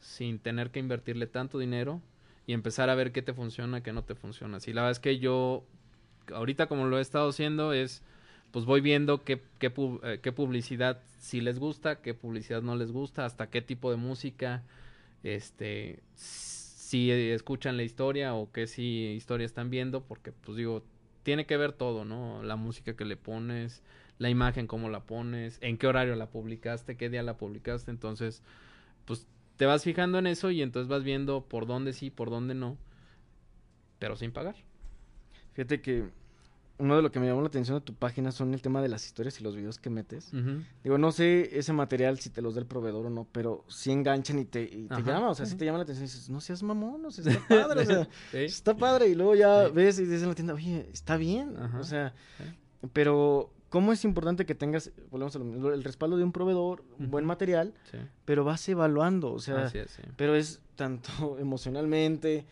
sin tener que invertirle tanto dinero y empezar a ver qué te funciona, qué no te funciona. Si la verdad es que yo, ahorita como lo he estado haciendo, es pues voy viendo qué, qué, eh, qué publicidad sí les gusta, qué publicidad no les gusta, hasta qué tipo de música, este, si escuchan la historia o qué si historia están viendo, porque pues digo, tiene que ver todo, ¿no? La música que le pones, la imagen, cómo la pones, en qué horario la publicaste, qué día la publicaste, entonces, pues te vas fijando en eso y entonces vas viendo por dónde sí, por dónde no, pero sin pagar. Fíjate que uno de lo que me llamó la atención de tu página son el tema de las historias y los videos que metes. Digo, no sé ese material si te los da el proveedor o no, pero sí enganchan y te, y te llama, o sea, sí. sí te llama la atención y dices, no seas mamón, o sea, está padre, o sea, Sí. está padre, y luego ya Sí. ves y dices en la tienda, oye, está bien, Ajá, o sea, sí. pero ¿cómo es importante que tengas, volvemos a lo mismo, el respaldo de un proveedor, un buen material, pero vas evaluando, o sea, es, pero es tanto emocionalmente,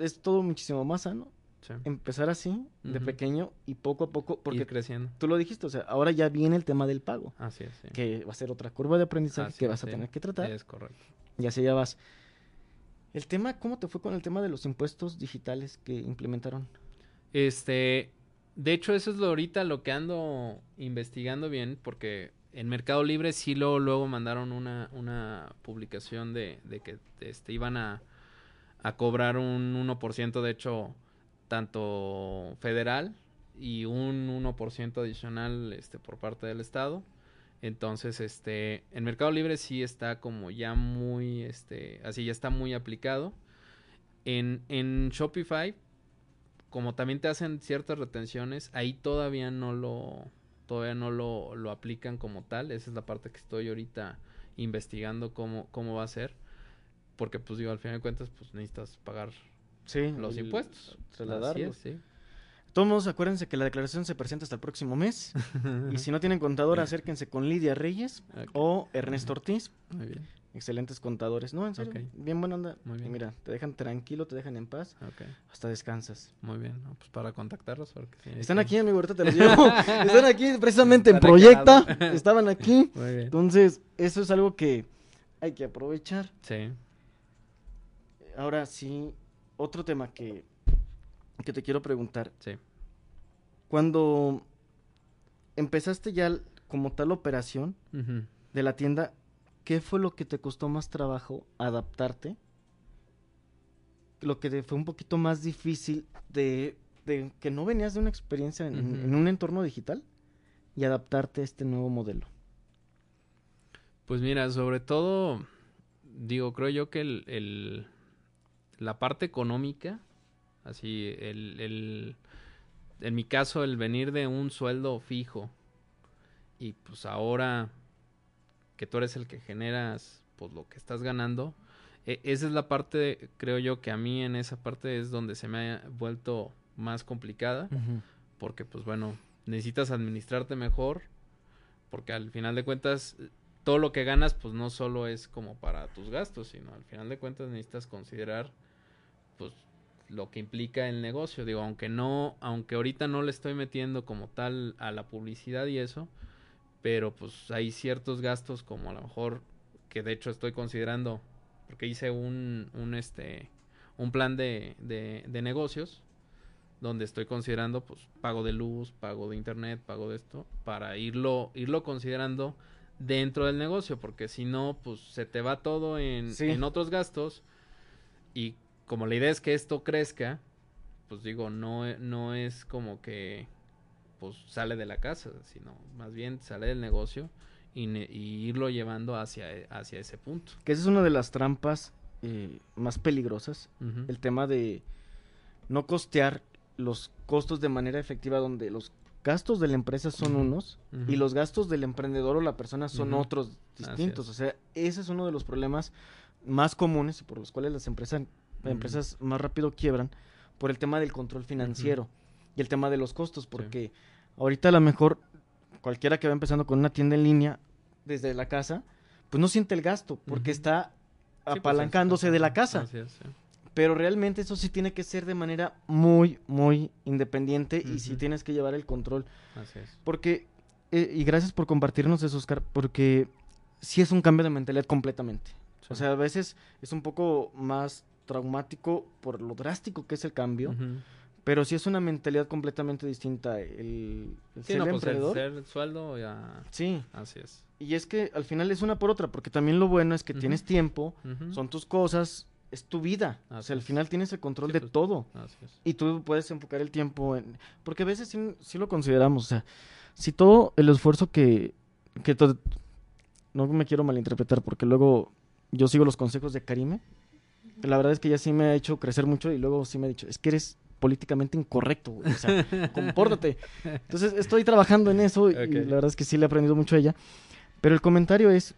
es todo muchísimo más sano sí. empezar así, de pequeño, y poco a poco, porque Ir creciendo. tú lo dijiste, o sea, ahora ya viene el tema del pago Así es, sí. que va a ser otra curva de aprendizaje Así que es, vas a sí. tener que tratar. Es correcto. Y así ya vas. El tema, ¿cómo te fue con el tema de los impuestos digitales que implementaron? Este, de hecho, eso es lo ahorita lo que ando investigando bien, porque en Mercado Libre sí luego, luego mandaron una, una publicación de, de que este, iban a, a cobrar un 1%, de hecho, tanto federal y un 1% adicional este, por parte del Estado. Entonces, este, en Mercado Libre sí está como ya muy, este, así ya está muy aplicado. En, en Shopify, como también te hacen ciertas retenciones, ahí todavía no lo, todavía no lo, lo aplican como tal. Esa es la parte que estoy ahorita investigando cómo, cómo va a ser. Porque, pues digo, al final de cuentas, pues necesitas pagar Sí, los el- impuestos. Trasladarlos. sí. Todos modos, acuérdense que la declaración se presenta hasta el próximo mes. y si no tienen contador, acérquense con Lidia Reyes o Ernesto Ortiz. Muy bien, Excelentes contadores. No, en serio. Ok. Bien buena onda. Muy Y bien. mira, te dejan tranquilo, te dejan en paz. ok, Hasta descansas. muy bien. No, pues para contactarlos. porque sí, Están aquí, amigo, ahorita te los llevo. Están aquí precisamente en Están Proyecta. Estaban aquí. Muy bien. Entonces, eso es algo que hay que aprovechar. Sí. Ahora sí, otro tema que, que te quiero preguntar. Sí. Cuando empezaste ya como tal operación de la tienda, ¿qué fue lo que te costó más trabajo adaptarte? Lo que te fue un poquito más difícil de, de que no venías de una experiencia en, un entorno digital y adaptarte a este nuevo modelo. Pues mira, sobre todo, digo, creo yo que el, el- la parte económica, así, el, el- en mi caso, el venir de un sueldo fijo y pues ahora que tú eres el que generas, pues lo que estás ganando, e- esa es la parte, creo yo, que a mí en esa parte es donde se me ha vuelto más complicada, porque pues bueno, necesitas administrarte mejor, porque al final de cuentas todo lo que ganas pues no solo es como para tus gastos, sino al final de cuentas necesitas considerar pues lo que implica el negocio. Digo, aunque no, aunque ahorita no le estoy metiendo como tal a la publicidad y eso, pero pues hay ciertos gastos como a lo mejor que de hecho estoy considerando porque hice un, un este un plan de, de, negocios donde estoy considerando pues pago de luz, pago de internet, pago de esto para irlo irlo considerando dentro del negocio porque si no pues se te va todo en, en otros gastos. Y como la idea es que esto crezca pues digo no no es como que pues sale de la casa sino más bien sale del negocio y, irlo llevando hacia, hacia ese punto. Que esa es una de las trampas eh, más peligrosas, el tema de no costear los costos de manera efectiva donde los gastos de la empresa son unos y los gastos del emprendedor o la persona son otros distintos. O sea, ese es uno de los problemas más comunes y por los cuales las empresas, empresas más rápido quiebran por el tema del control financiero y el tema de los costos, porque ahorita a lo mejor cualquiera que va empezando con una tienda en línea desde la casa, pues no siente el gasto porque está pues, apalancándose de la casa. Pero realmente eso sí tiene que ser de manera muy, muy independiente y sí tienes que llevar el control. Así es. Porque, eh, y gracias por compartirnos eso, Oscar, porque sí es un cambio de mentalidad completamente. O sea, a veces es un poco más traumático por lo drástico que es el cambio. Pero sí es una mentalidad completamente distinta. El, el ser pues, el sueldo ya... Sí. Así es. Y es que al final es una por otra, porque también lo bueno es que tienes tiempo, son tus cosas, es tu vida. o sea, al final tienes el control de pues, todo. Así es. Y tú puedes enfocar el tiempo en... Porque a veces sí, lo consideramos, o sea, si todo el esfuerzo que... que no me quiero malinterpretar, porque luego yo sigo los consejos de Karime. La verdad es que ya sí me ha hecho crecer mucho y luego sí me ha dicho, es que eres políticamente incorrecto, O sea, compórtate. Entonces, estoy trabajando en eso y la verdad es que sí le he aprendido mucho a ella. Pero el comentario es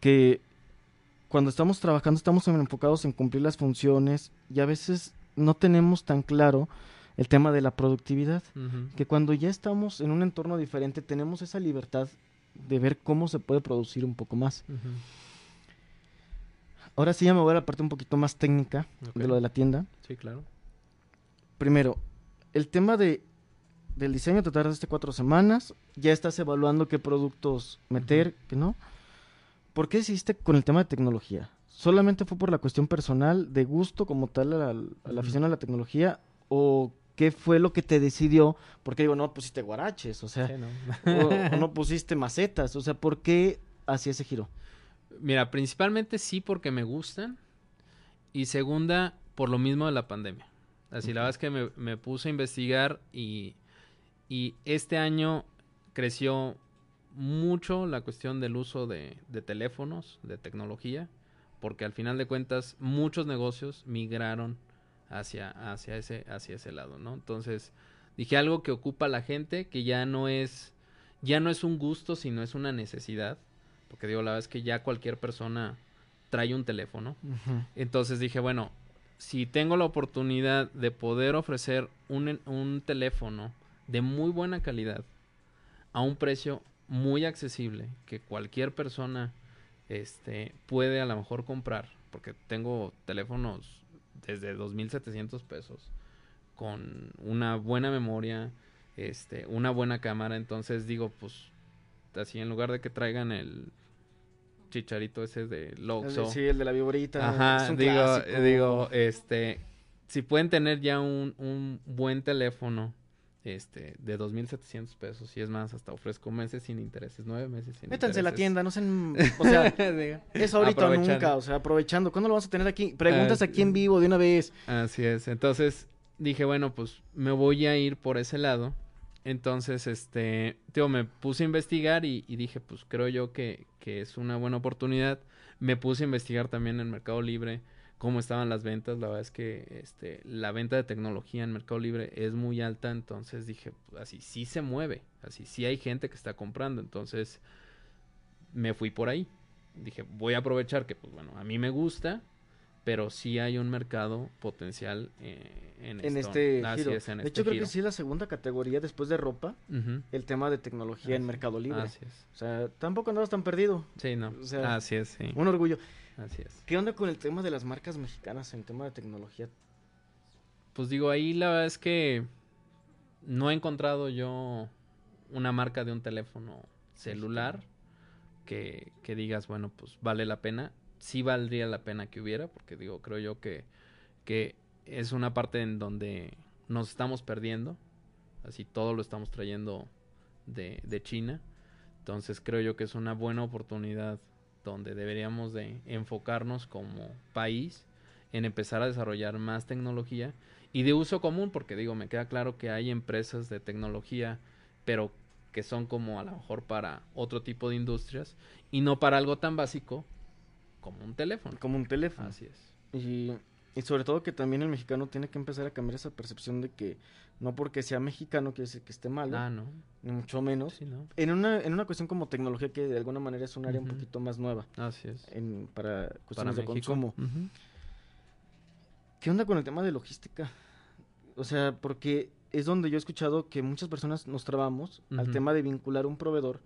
que cuando estamos trabajando estamos enfocados en cumplir las funciones y a veces no tenemos tan claro el tema de la productividad, que cuando ya estamos en un entorno diferente tenemos esa libertad de ver cómo se puede producir un poco más. Ahora sí ya me voy a la parte un poquito más técnica de lo de la tienda. Sí, claro primero, el tema de del diseño te tardaste cuatro semanas, ya estás evaluando qué productos meter, qué no. ¿Por qué decidiste con el tema de tecnología? ¿Solamente fue por la cuestión personal, de gusto como tal a la, afición a la tecnología? ¿O qué fue lo que te decidió? Porque digo, no pusiste guaraches, o sea, no. o, no pusiste macetas, o sea, ¿por qué hacía ese giro? Mira, principalmente sí porque me gustan y segunda por lo mismo de la pandemia. Así, la verdad es que me, puse a investigar y, y, este año creció mucho la cuestión del uso de, de, teléfonos, de tecnología, porque al final de cuentas muchos negocios migraron hacia, hacia, ese, hacia ese lado, ¿no? Entonces, dije algo que ocupa a la gente, que ya no es, ya no es un gusto, sino es una necesidad, porque digo, la verdad es que ya cualquier persona trae un teléfono. Entonces dije, bueno, si tengo la oportunidad de poder ofrecer un, un teléfono de muy buena calidad a un precio muy accesible que cualquier persona este puede a lo mejor comprar porque tengo teléfonos desde 2700 pesos con una buena memoria este una buena cámara entonces digo pues así en lugar de que traigan el chicharito ese de Loxo. Sí, el de la viborita. Ajá, digo, digo, este, si pueden tener ya un, un buen teléfono, este, de 2.700 pesos, y es más, hasta ofrezco meses sin intereses, nueve meses sin Métanse en la tienda, no sean, o sea, es ahorita o nunca, o sea, aprovechando, ¿cuándo lo vas a tener aquí? Preguntas aquí en vivo de una vez. Así es, entonces dije, bueno, pues me voy a ir por ese lado, entonces, este, tío, me puse a investigar y, dije, pues creo yo que, que, es una buena oportunidad. Me puse a investigar también en Mercado Libre cómo estaban las ventas. La verdad es que este, la venta de tecnología en Mercado Libre es muy alta. Entonces dije, así sí se mueve. Así sí hay gente que está comprando. Entonces me fui por ahí. Dije, voy a aprovechar que, pues bueno, a mí me gusta. pero sí hay un mercado potencial eh, en, En este Así giro. es, en de este hecho, creo giro. que sí es la segunda categoría después de ropa, el tema de tecnología en Mercado Libre. Así es. O sea, tampoco andabas tan perdido. Sí, no. O sea, así es, sí. Un orgullo. Así es. ¿Qué onda con el tema de las marcas mexicanas en tema de tecnología? Pues digo, ahí la verdad es que no he encontrado yo una marca de un teléfono celular que, que digas, bueno, pues vale la pena. Sí valdría la pena que hubiera, porque digo, creo yo que, que es una parte en donde nos estamos perdiendo. Así todo lo estamos trayendo de, de China. Entonces creo yo que es una buena oportunidad donde deberíamos de enfocarnos como país en empezar a desarrollar más tecnología y de uso común, porque digo, me queda claro que hay empresas de tecnología, pero que son como a lo mejor para otro tipo de industrias y no para algo tan básico como un teléfono. Como un teléfono. Así es. Y, y sobre todo que también el mexicano tiene que empezar a cambiar esa percepción de que no porque sea mexicano quiere decir que esté malo, Ah, no. ni mucho menos. Sí, no. En una, en una cuestión como tecnología que de alguna manera es un área un poquito más nueva Así es. en, para Para cuestiones de México. consumo. ¿Qué onda con el tema de logística? O sea, porque es donde yo he escuchado que muchas personas nos trabamos al tema de vincular un proveedor.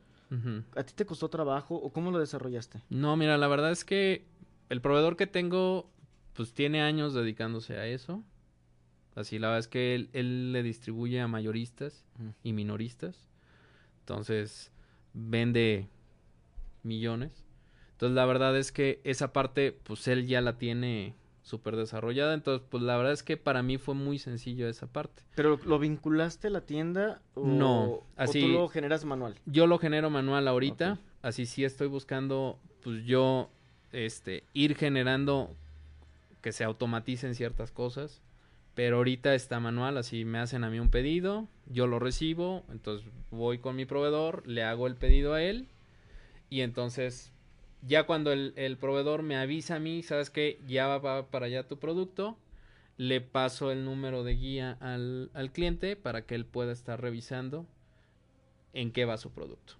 ¿A ti te costó trabajo o cómo lo desarrollaste? No, mira, la verdad es que el proveedor que tengo, pues tiene años dedicándose a eso. Así, la verdad es que él, él le distribuye a mayoristas Ujú. y minoristas. Entonces, vende millones. Entonces, la verdad es que esa parte, pues él ya la tiene súper desarrollada. Entonces, pues la verdad es que para mí fue muy sencillo esa parte. ¿Pero lo vinculaste a la tienda o, No, o así- tú lo generas manual? Yo lo genero manual ahorita, así sí estoy buscando, pues yo, este, ir generando que se automaticen ciertas cosas, pero ahorita está manual, así me hacen a mí un pedido, yo lo recibo, entonces voy con mi proveedor, le hago el pedido a él, y entonces ya cuando el, el proveedor me avisa a mí, sabes que ya va pa- para allá tu producto, le paso el número de guía al, al cliente para que él pueda estar revisando en qué va su producto.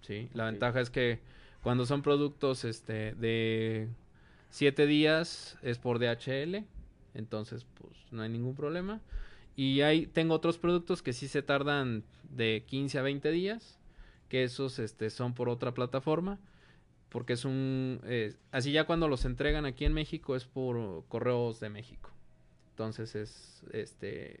¿sí? La ventaja es que cuando son productos este, de 7 días es por DHL, entonces pues no hay ningún problema. Y hay, tengo otros productos que sí se tardan de 15 a 20 días, que esos este, son por otra plataforma, porque es un... eh, así ya cuando los entregan aquí en México es por correos de México. Entonces es, este,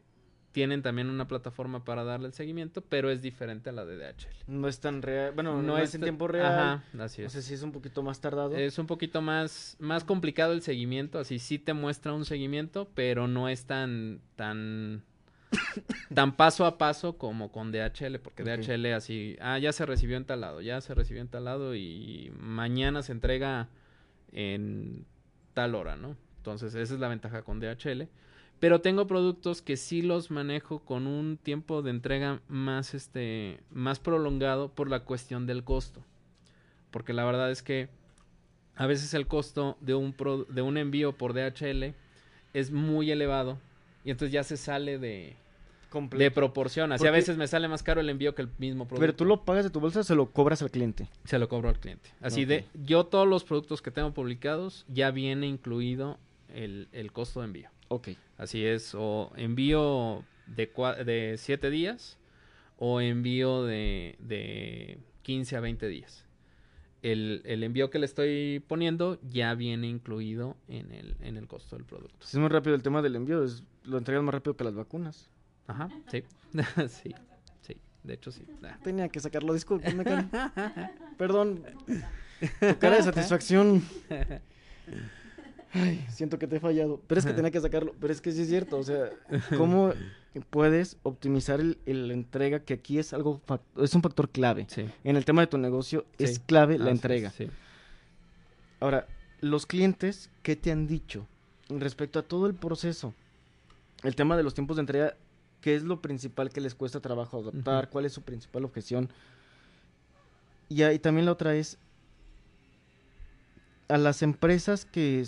tienen también una plataforma para darle el seguimiento, pero es diferente a la de DHL. No es tan real, bueno, no, es en tiempo real. Ajá, así es. sé si es un poquito más tardado. Es un poquito más, más complicado el seguimiento, así sí te muestra un seguimiento, pero no es tan, tan, tan paso a paso como con DHL, porque. DHL así, ah, ya se recibió en tal lado, ya se recibió en tal lado y mañana se entrega en tal hora, ¿no? Entonces esa es la ventaja con DHL. Pero tengo productos que sí los manejo con un tiempo de entrega más, este, más prolongado por la cuestión del costo. Porque la verdad es que a veces el costo de un, pro- de un envío por DHL es muy elevado y entonces ya se sale de, Completo. de proporción. Así a veces me sale más caro el envío que el mismo producto. Pero tú lo pagas de tu bolsa o se lo cobras al cliente. Se lo cobro al cliente. Así de, yo todos los productos que tengo publicados ya viene incluido el, el costo de envío. Ok. Así es, o envío de, cua- de 7 días o envío de, de 15 a 20 días. El, el envío que le estoy poniendo ya viene incluido en el, en el costo del producto. Es muy rápido el tema del envío, es, lo entregas más rápido que las vacunas. Ajá, sí. sí, sí, de hecho sí. Ah. Tenía que sacarlo, discúlpeme, Karen. Perdón. Tu cara de satisfacción. Ay, siento que te he fallado. Pero es que tenía que sacarlo. Pero es que sí es cierto. O sea, ¿cómo puedes optimizar el, el- la entrega? Que aquí es algo, es un factor clave. Sí. En el tema de tu negocio es clave la es, entrega. Sí. Ahora, los clientes, ¿qué te han dicho respecto a todo el proceso? El tema de los tiempos de entrega, ¿qué es lo principal que les cuesta trabajo adaptar? Ujú. ¿Cuál es su principal objeción? Y ahí también la otra es, a las empresas que,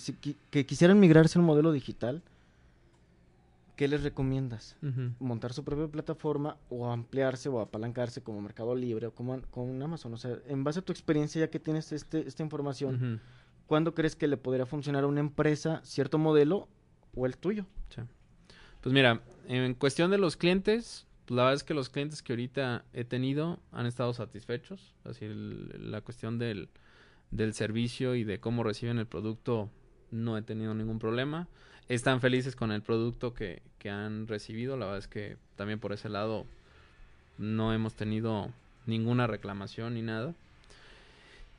que quisieran migrarse a un modelo digital, ¿qué les recomiendas? Montar su propia plataforma o ampliarse o apalancarse como Mercado Libre o como, como Amazon. O sea, en base a tu experiencia, ya que tienes este, esta información. ¿cuándo crees que le podría funcionar a una empresa cierto modelo o el tuyo? Sí. Pues mira, en cuestión de los clientes, pues la verdad es que los clientes que ahorita he tenido han estado satisfechos. Así el- la cuestión del, del servicio y de cómo reciben el producto no he tenido ningún problema. Están felices con el producto que, que han recibido. La verdad es que también por ese lado no hemos tenido ninguna reclamación ni nada.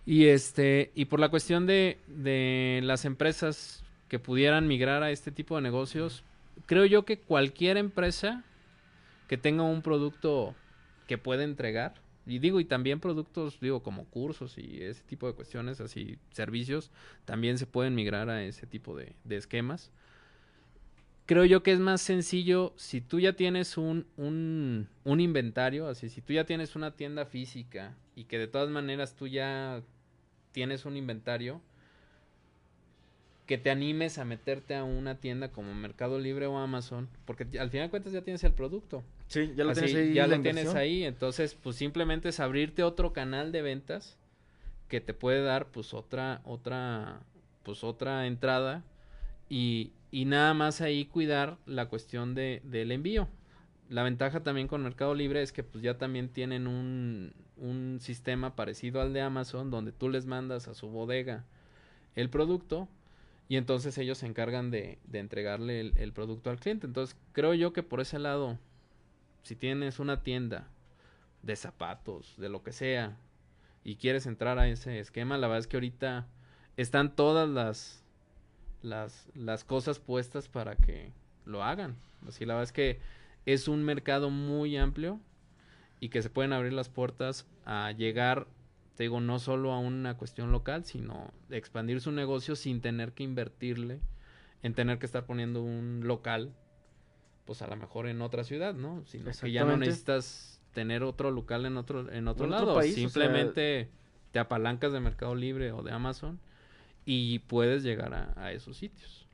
Y este, y por la cuestión de, de las empresas que pudieran migrar a este tipo de negocios, creo yo que cualquier empresa que tenga un producto que pueda entregar, y digo, y también productos, digo, como cursos y ese tipo de cuestiones, así, servicios, también se pueden migrar a ese tipo de, de esquemas. Creo yo que es más sencillo si tú ya tienes un, un, un inventario, así, si tú ya tienes una tienda física y que de todas maneras tú ya tienes un inventario, que te animes a meterte a una tienda como Mercado Libre o Amazon, porque al final de cuentas ya tienes el producto. Sí, ya lo Así, tienes ahí. ya lo tienes ahí, entonces pues simplemente es abrirte otro canal de ventas que te puede dar pues otra otra pues otra entrada y, y nada más ahí cuidar la cuestión de, del envío. La ventaja también con Mercado Libre es que pues ya también tienen un, un sistema parecido al de Amazon donde tú les mandas a su bodega el producto y entonces ellos se encargan de, de entregarle el, el producto al cliente. Entonces creo yo que por ese lado, si tienes una tienda de zapatos, de lo que sea, y quieres entrar a ese esquema, la verdad es que ahorita están todas las, las, las cosas puestas para que lo hagan. Así la verdad es que es un mercado muy amplio y que se pueden abrir las puertas a llegar, te digo, no solo a una cuestión local, sino expandir su negocio sin tener que invertirle en tener que estar poniendo un local, pues a lo mejor en otra ciudad, ¿no? Sino que ya no necesitas tener otro local en otro, en otro En otro lado. país, o sea- Simplemente te apalancas de Mercado Libre o de Amazon y puedes llegar a, a esos sitios.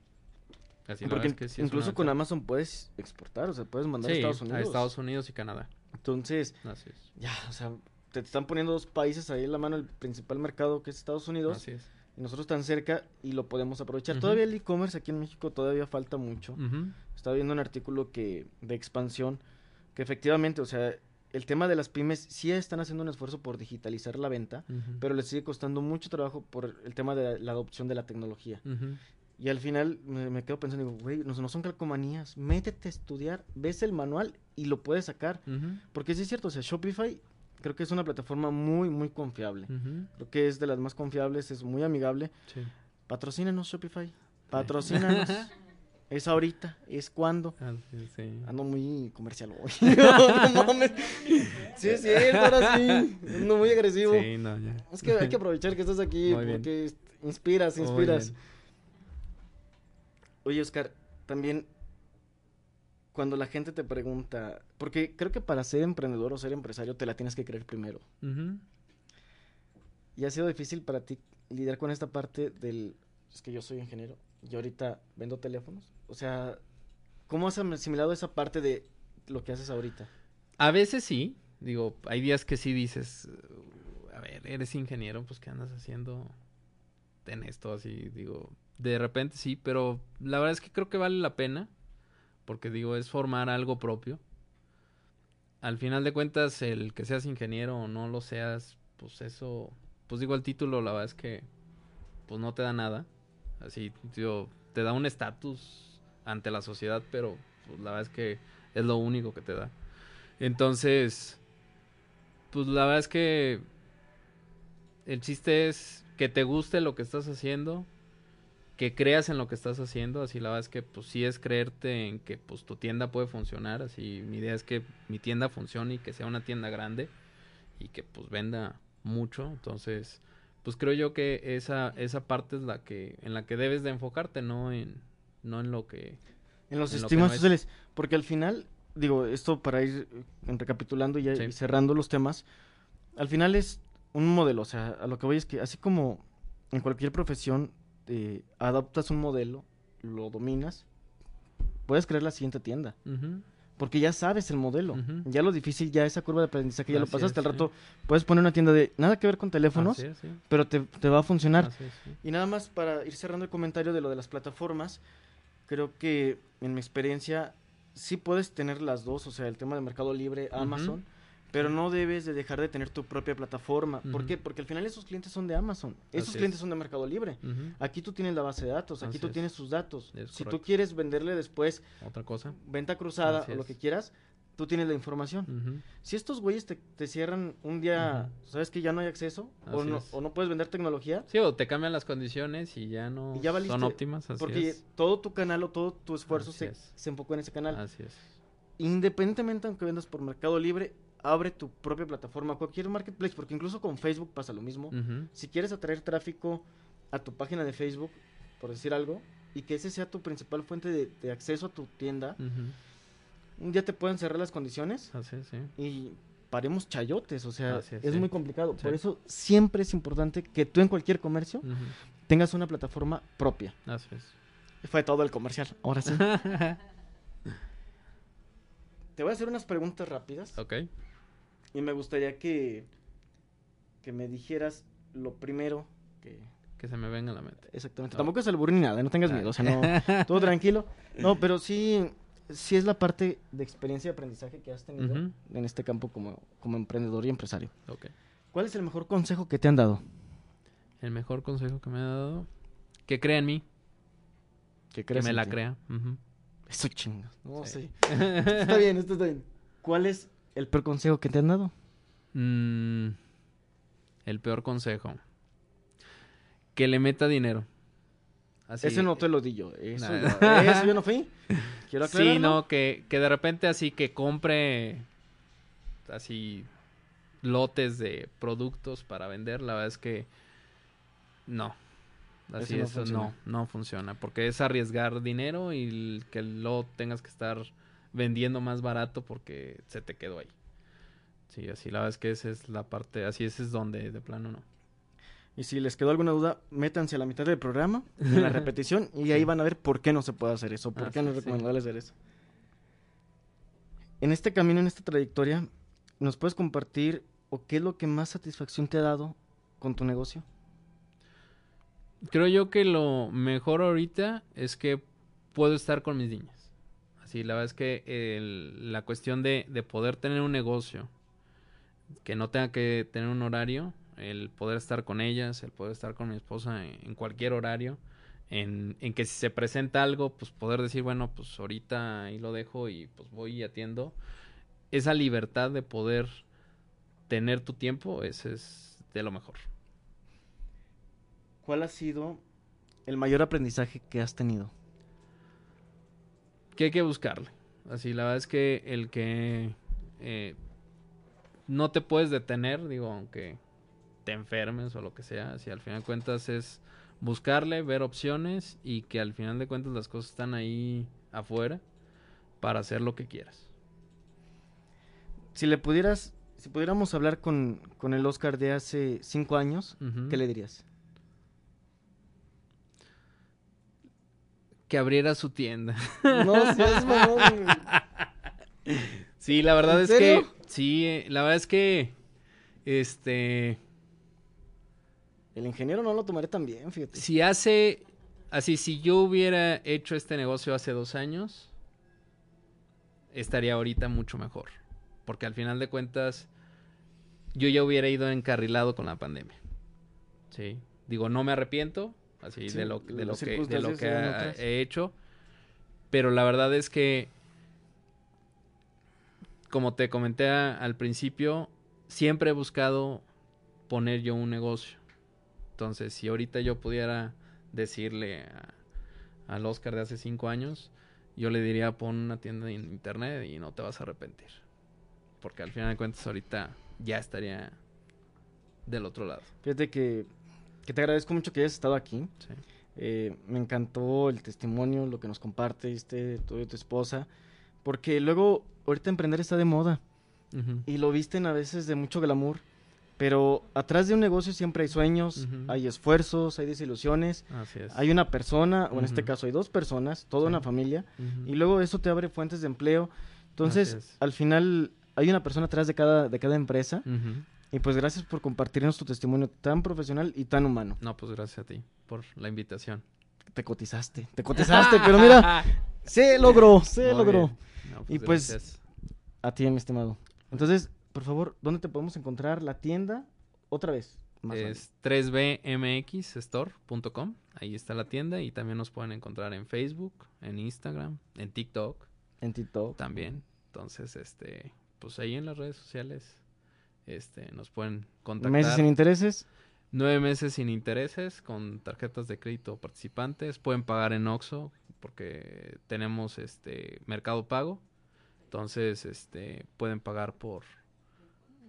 Así Porque es que sí incluso con. Amazon puedes exportar, o sea, puedes mandar Sí, a Estados Unidos. a Estados Unidos y Canadá. Entonces, Así es. ya, o sea, te están poniendo dos países ahí en la mano, el principal mercado que es Estados Unidos, Así es. Y nosotros tan cerca y lo podemos aprovechar. Ujú. Todavía el e-commerce aquí en México todavía falta mucho. Ujú. Estaba viendo un artículo que de expansión que efectivamente, o sea, el tema de las pymes sí están haciendo un esfuerzo por digitalizar la venta, pero les sigue costando mucho trabajo por el tema de la adopción de la tecnología. Y al final me, me quedo pensando, digo, güey, no, no son calcomanías, métete a estudiar, ves el manual y lo puedes sacar. Porque sí es cierto, o sea, Shopify creo que es una plataforma muy, muy confiable. Ujú. Creo que es de las más confiables, es muy amigable. Sí. Patrocínanos Shopify, patrocínanos. es ahorita, es cuando. Sí. Ando muy comercial hoy. no mames. Sí, es cierto, ahora sí. Ando muy agresivo. Sí, no, ya. Es que hay que aprovechar que estás aquí Muy porque inspiras, inspiras. Oye, Oscar, también cuando la gente te pregunta, porque creo que para ser emprendedor o ser empresario te la tienes que creer primero. Y ha sido difícil para ti lidiar con esta parte del, es que yo soy ingeniero y ahorita vendo teléfonos. O sea, ¿cómo has asimilado esa parte de lo que haces ahorita? A veces sí, digo, hay días que sí dices, "Uh, a ver, eres ingeniero, pues ¿qué andas haciendo en esto? Así, digo, de repente sí, pero la verdad es que creo que vale la pena, porque digo, es formar algo propio. Al final de cuentas, el que seas ingeniero o no lo seas, pues eso, pues digo, el título, la verdad es que, pues no te da nada. Así, digo, te da un estatus ante la sociedad, pero pues, la verdad es que es lo único que te da. Entonces, pues la verdad es que el chiste es que te guste lo que estás haciendo, que creas en lo que estás haciendo, así la verdad es que pues sí es creerte en que pues tu tienda puede funcionar, así mi idea es que mi tienda funcione y que sea una tienda grande y que pues venda mucho, entonces pues creo yo que esa esa parte es la que en la que debes de enfocarte, no en no en lo que En los En lo que estímulos es. sociales. Porque al final, digo, esto para ir eh, recapitulando y, Sí. y cerrando los temas, al final es un modelo. O sea, a lo que voy es que así como en cualquier profesión eh, adoptas un modelo, lo dominas, puedes crear la siguiente tienda. Porque ya sabes el modelo. Ya lo difícil, ya esa curva de aprendizaje ya lo pasaste. Al sí. rato puedes poner una tienda de nada que ver con teléfonos, es, sí. pero te, te va a funcionar. Así es, sí. Y nada más para ir cerrando el comentario de lo de las plataformas, creo que en mi experiencia sí puedes tener las dos, o sea, el tema de Mercado Libre. Amazon, pero no debes de dejar de tener tu propia plataforma. ¿Por qué? Porque al final esos clientes son de Amazon, esos Así clientes es. son de Mercado Libre. Aquí tú tienes la base de datos, aquí Así tú es. tienes sus datos. Es si tú quieres venderle después Otra cosa. venta cruzada Así o lo que quieras, tú tienes la información. Si estos güeyes te, te cierran un día, ¿sabes que ya no hay acceso? O no, o no puedes vender tecnología, Sí, o te cambian las condiciones y ya no Y ya valiste, son óptimas. Así porque es. todo tu canal o todo tu esfuerzo se, es. se enfocó en ese canal. Así es. Independientemente aunque vendas por Mercado Libre, abre tu propia plataforma, cualquier marketplace, porque incluso con Facebook pasa lo mismo. Si quieres atraer tráfico a tu página de Facebook, por decir algo, y que ese sea tu principal fuente de, de acceso a tu tienda, un día te pueden cerrar las condiciones Así es, sí. y paremos chayotes, o sea, Así es, sí. muy complicado. Por eso siempre es importante que tú en cualquier comercio tengas una plataforma propia. Así es. Fue todo el comercial, ahora sí. Te voy a hacer unas preguntas rápidas ok. Y me gustaría que, que me dijeras lo primero que... Que se me venga a la mente. Exactamente. Ah. Tampoco es albur ni nada, no tengas miedo, o sea, no, todo tranquilo. No, pero sí, sí es la parte de experiencia y aprendizaje que has tenido en este campo como, como emprendedor y empresario. Ok. ¿Cuál es el mejor consejo que te han dado? El mejor consejo que me ha dado. Que crea en mí. Que, Que creas me la ti. crea. Ujú. Eso chingas. No Sí. sé. está bien, esto está bien. ¿Cuál es el peor consejo que te han dado? Mm, el peor consejo. Que le meta dinero. Así, Ese no te lo di yo. Eso, Nah. yo, eso yo no fui. Quiero aclararlo. Sí, no, que, que de repente así que compre así lotes de productos para vender, la verdad es que no. Así Eso no eso no, funciona. no funciona, porque es arriesgar dinero y que luego tengas que estar vendiendo más barato porque se te quedó ahí. Sí, así la verdad es que esa es la parte, así ese es donde de plano no. Y si les quedó alguna duda, métanse a la mitad del programa, en la repetición, y ahí van a ver por qué no se puede hacer eso, por Ah, qué no es sí. recomendable hacer eso. En este camino, en esta trayectoria, ¿nos puedes compartir o qué es lo que más satisfacción te ha dado con tu negocio? Creo yo que lo mejor ahorita es que puedo estar con mis niñas. Así, la verdad es que la cuestión de, de poder tener un negocio, que no tenga que tener un horario, el poder estar con ellas, el poder estar con mi esposa en, en cualquier horario, en, en que si se presenta algo, pues poder decir, bueno, pues ahorita ahí lo dejo y pues voy y atiendo. Esa libertad de poder tener tu tiempo, ese es de lo mejor. ¿Cuál ha sido el mayor aprendizaje que has tenido? Que hay que buscarle. Así, la verdad es que el que eh, no te puedes detener, digo, aunque te enfermes o lo que sea, si al final de cuentas es buscarle, ver opciones y que al final de cuentas las cosas están ahí afuera para hacer lo que quieras. Si le pudieras, si pudiéramos hablar con, con el Oscar de hace cinco años. ¿qué le dirías? Que abriera su tienda. No seas mamón. Sí, la verdad ¿En es serio? que, sí, eh, la verdad es que, este, El ingeniero no lo tomaré tan bien, fíjate. Si hace, así, si yo hubiera hecho este negocio hace dos años, estaría ahorita mucho mejor. Porque al final de cuentas, yo ya hubiera ido encarrilado con la pandemia. Sí. Digo, no me arrepiento, así, Sí, de lo, de lo que, de lo circunstancias que eran ha- otras. he hecho. Pero la verdad es que, como te comenté a- al principio, siempre he buscado poner yo un negocio. Entonces, si ahorita yo pudiera decirle a- al Oscar de hace cinco años, yo le diría pon una tienda en internet y no te vas a arrepentir. Porque al final de cuentas ahorita ya estaría del otro lado. Fíjate que, que te agradezco mucho que hayas estado aquí. Sí. Eh, me encantó el testimonio, lo que nos compartiste, tú y tu esposa. Porque luego, ahorita emprender está de moda. Y lo visten a veces de mucho glamour. Pero atrás de un negocio siempre hay sueños, hay esfuerzos, hay desilusiones. Así es. Hay una persona, o en este caso hay dos personas, toda Sí. una familia. Y luego eso te abre fuentes de empleo. Entonces, al final hay una persona atrás de cada, de cada empresa. Y pues gracias por compartirnos tu testimonio tan profesional y tan humano. No, pues gracias a ti por la invitación. Te cotizaste, te cotizaste, pero mira, se logró, se Muy logró. No, Y pues, gracias. A ti, mi estimado. Entonces, por favor, ¿dónde te podemos encontrar la tienda? Otra vez. más es 3bmxstore.com. Ahí está la tienda y también nos pueden encontrar en Facebook, en Instagram, en TikTok En TikTok. también. Entonces, este, pues ahí en las redes sociales, este, nos pueden contactar. Meses sin intereses. Nueve meses sin intereses con tarjetas de crédito participantes. Pueden pagar en Oxxo porque tenemos este Mercado Pago. Entonces, este pueden pagar por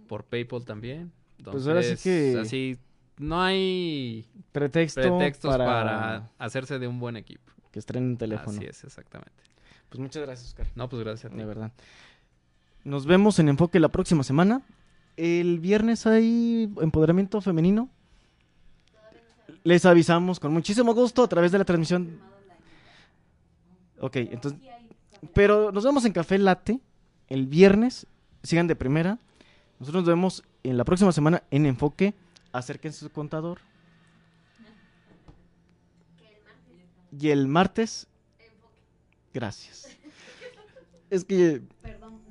por PayPal también. Pues ahora sí Entonces, que- así no hay Pretexto pretextos para, para... hacerse de un buen equipo. que estrenen un teléfono. Así es, exactamente. Pues muchas gracias, Oscar. No, pues gracias a ti. De verdad. Nos vemos en Enfoque la próxima semana. El viernes hay empoderamiento femenino. Les avisamos con muchísimo gusto a través de la transmisión. Ok, entonces. Pero nos vemos en Café Latte el viernes. Sigan de primera. Nosotros nos vemos en la próxima semana en Enfoque. Acérquense su contador. Y el martes. Gracias. Es que Perdón,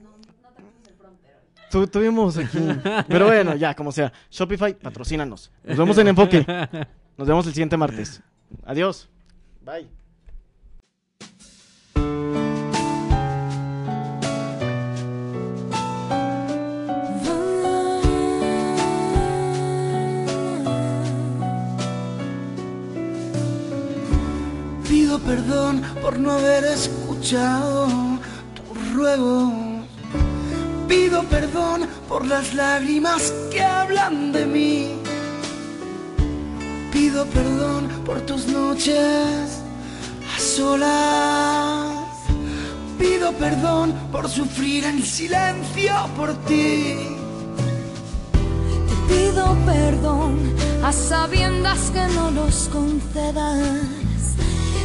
tu- tuvimos aquí. Pero bueno, ya, como sea. Shopify, patrocínanos. Nos vemos en Enfoque. Nos vemos el siguiente martes. Adiós. Bye. Pido perdón por no haber escuchado tus ruegos. Pido perdón por las lágrimas que hablan de mí. Pido perdón por tus noches a solas. Pido perdón por sufrir en silencio por ti. Te pido perdón a sabiendas que no los concedas.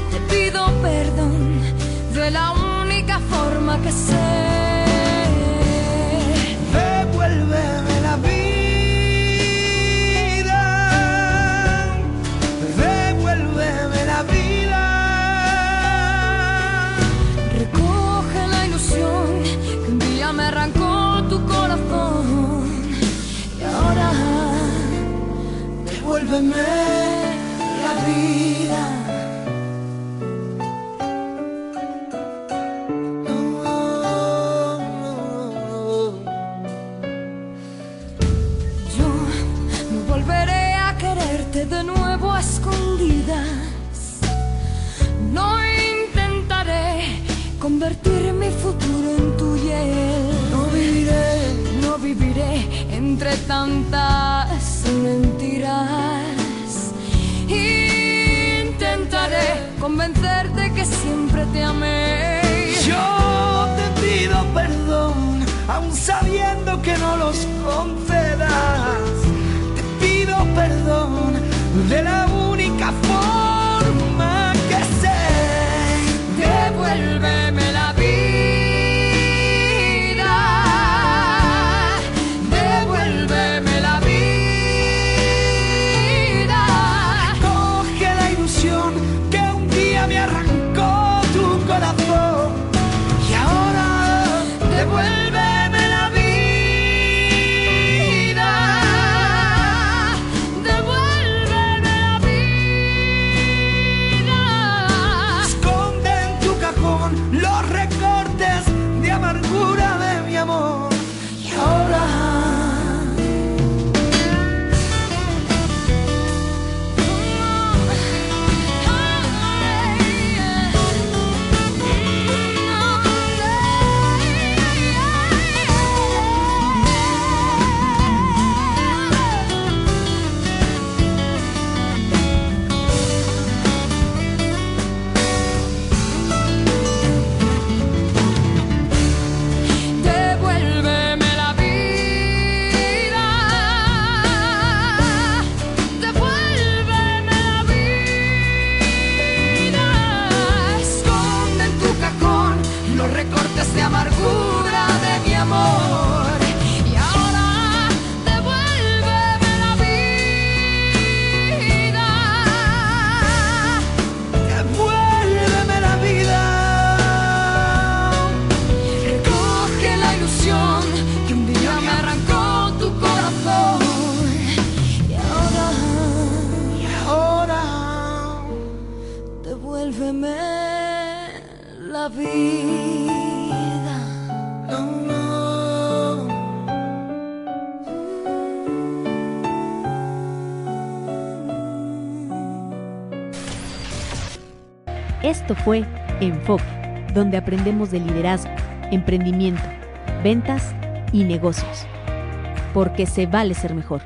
Te pido perdón de la única forma que sé. Devuélveme la vida. Devuélveme la vida. Recoge la ilusión que un día me arrancó tu corazón. Y ahora Devuélveme entre tantas mentiras. Intentaré convencerte que siempre te amé. yo te pido perdón, aun sabiendo que no los concedas. Te pido perdón de la Fue Enfoque, donde aprendemos de liderazgo, emprendimiento, ventas y negocios. Porque se vale ser mejor.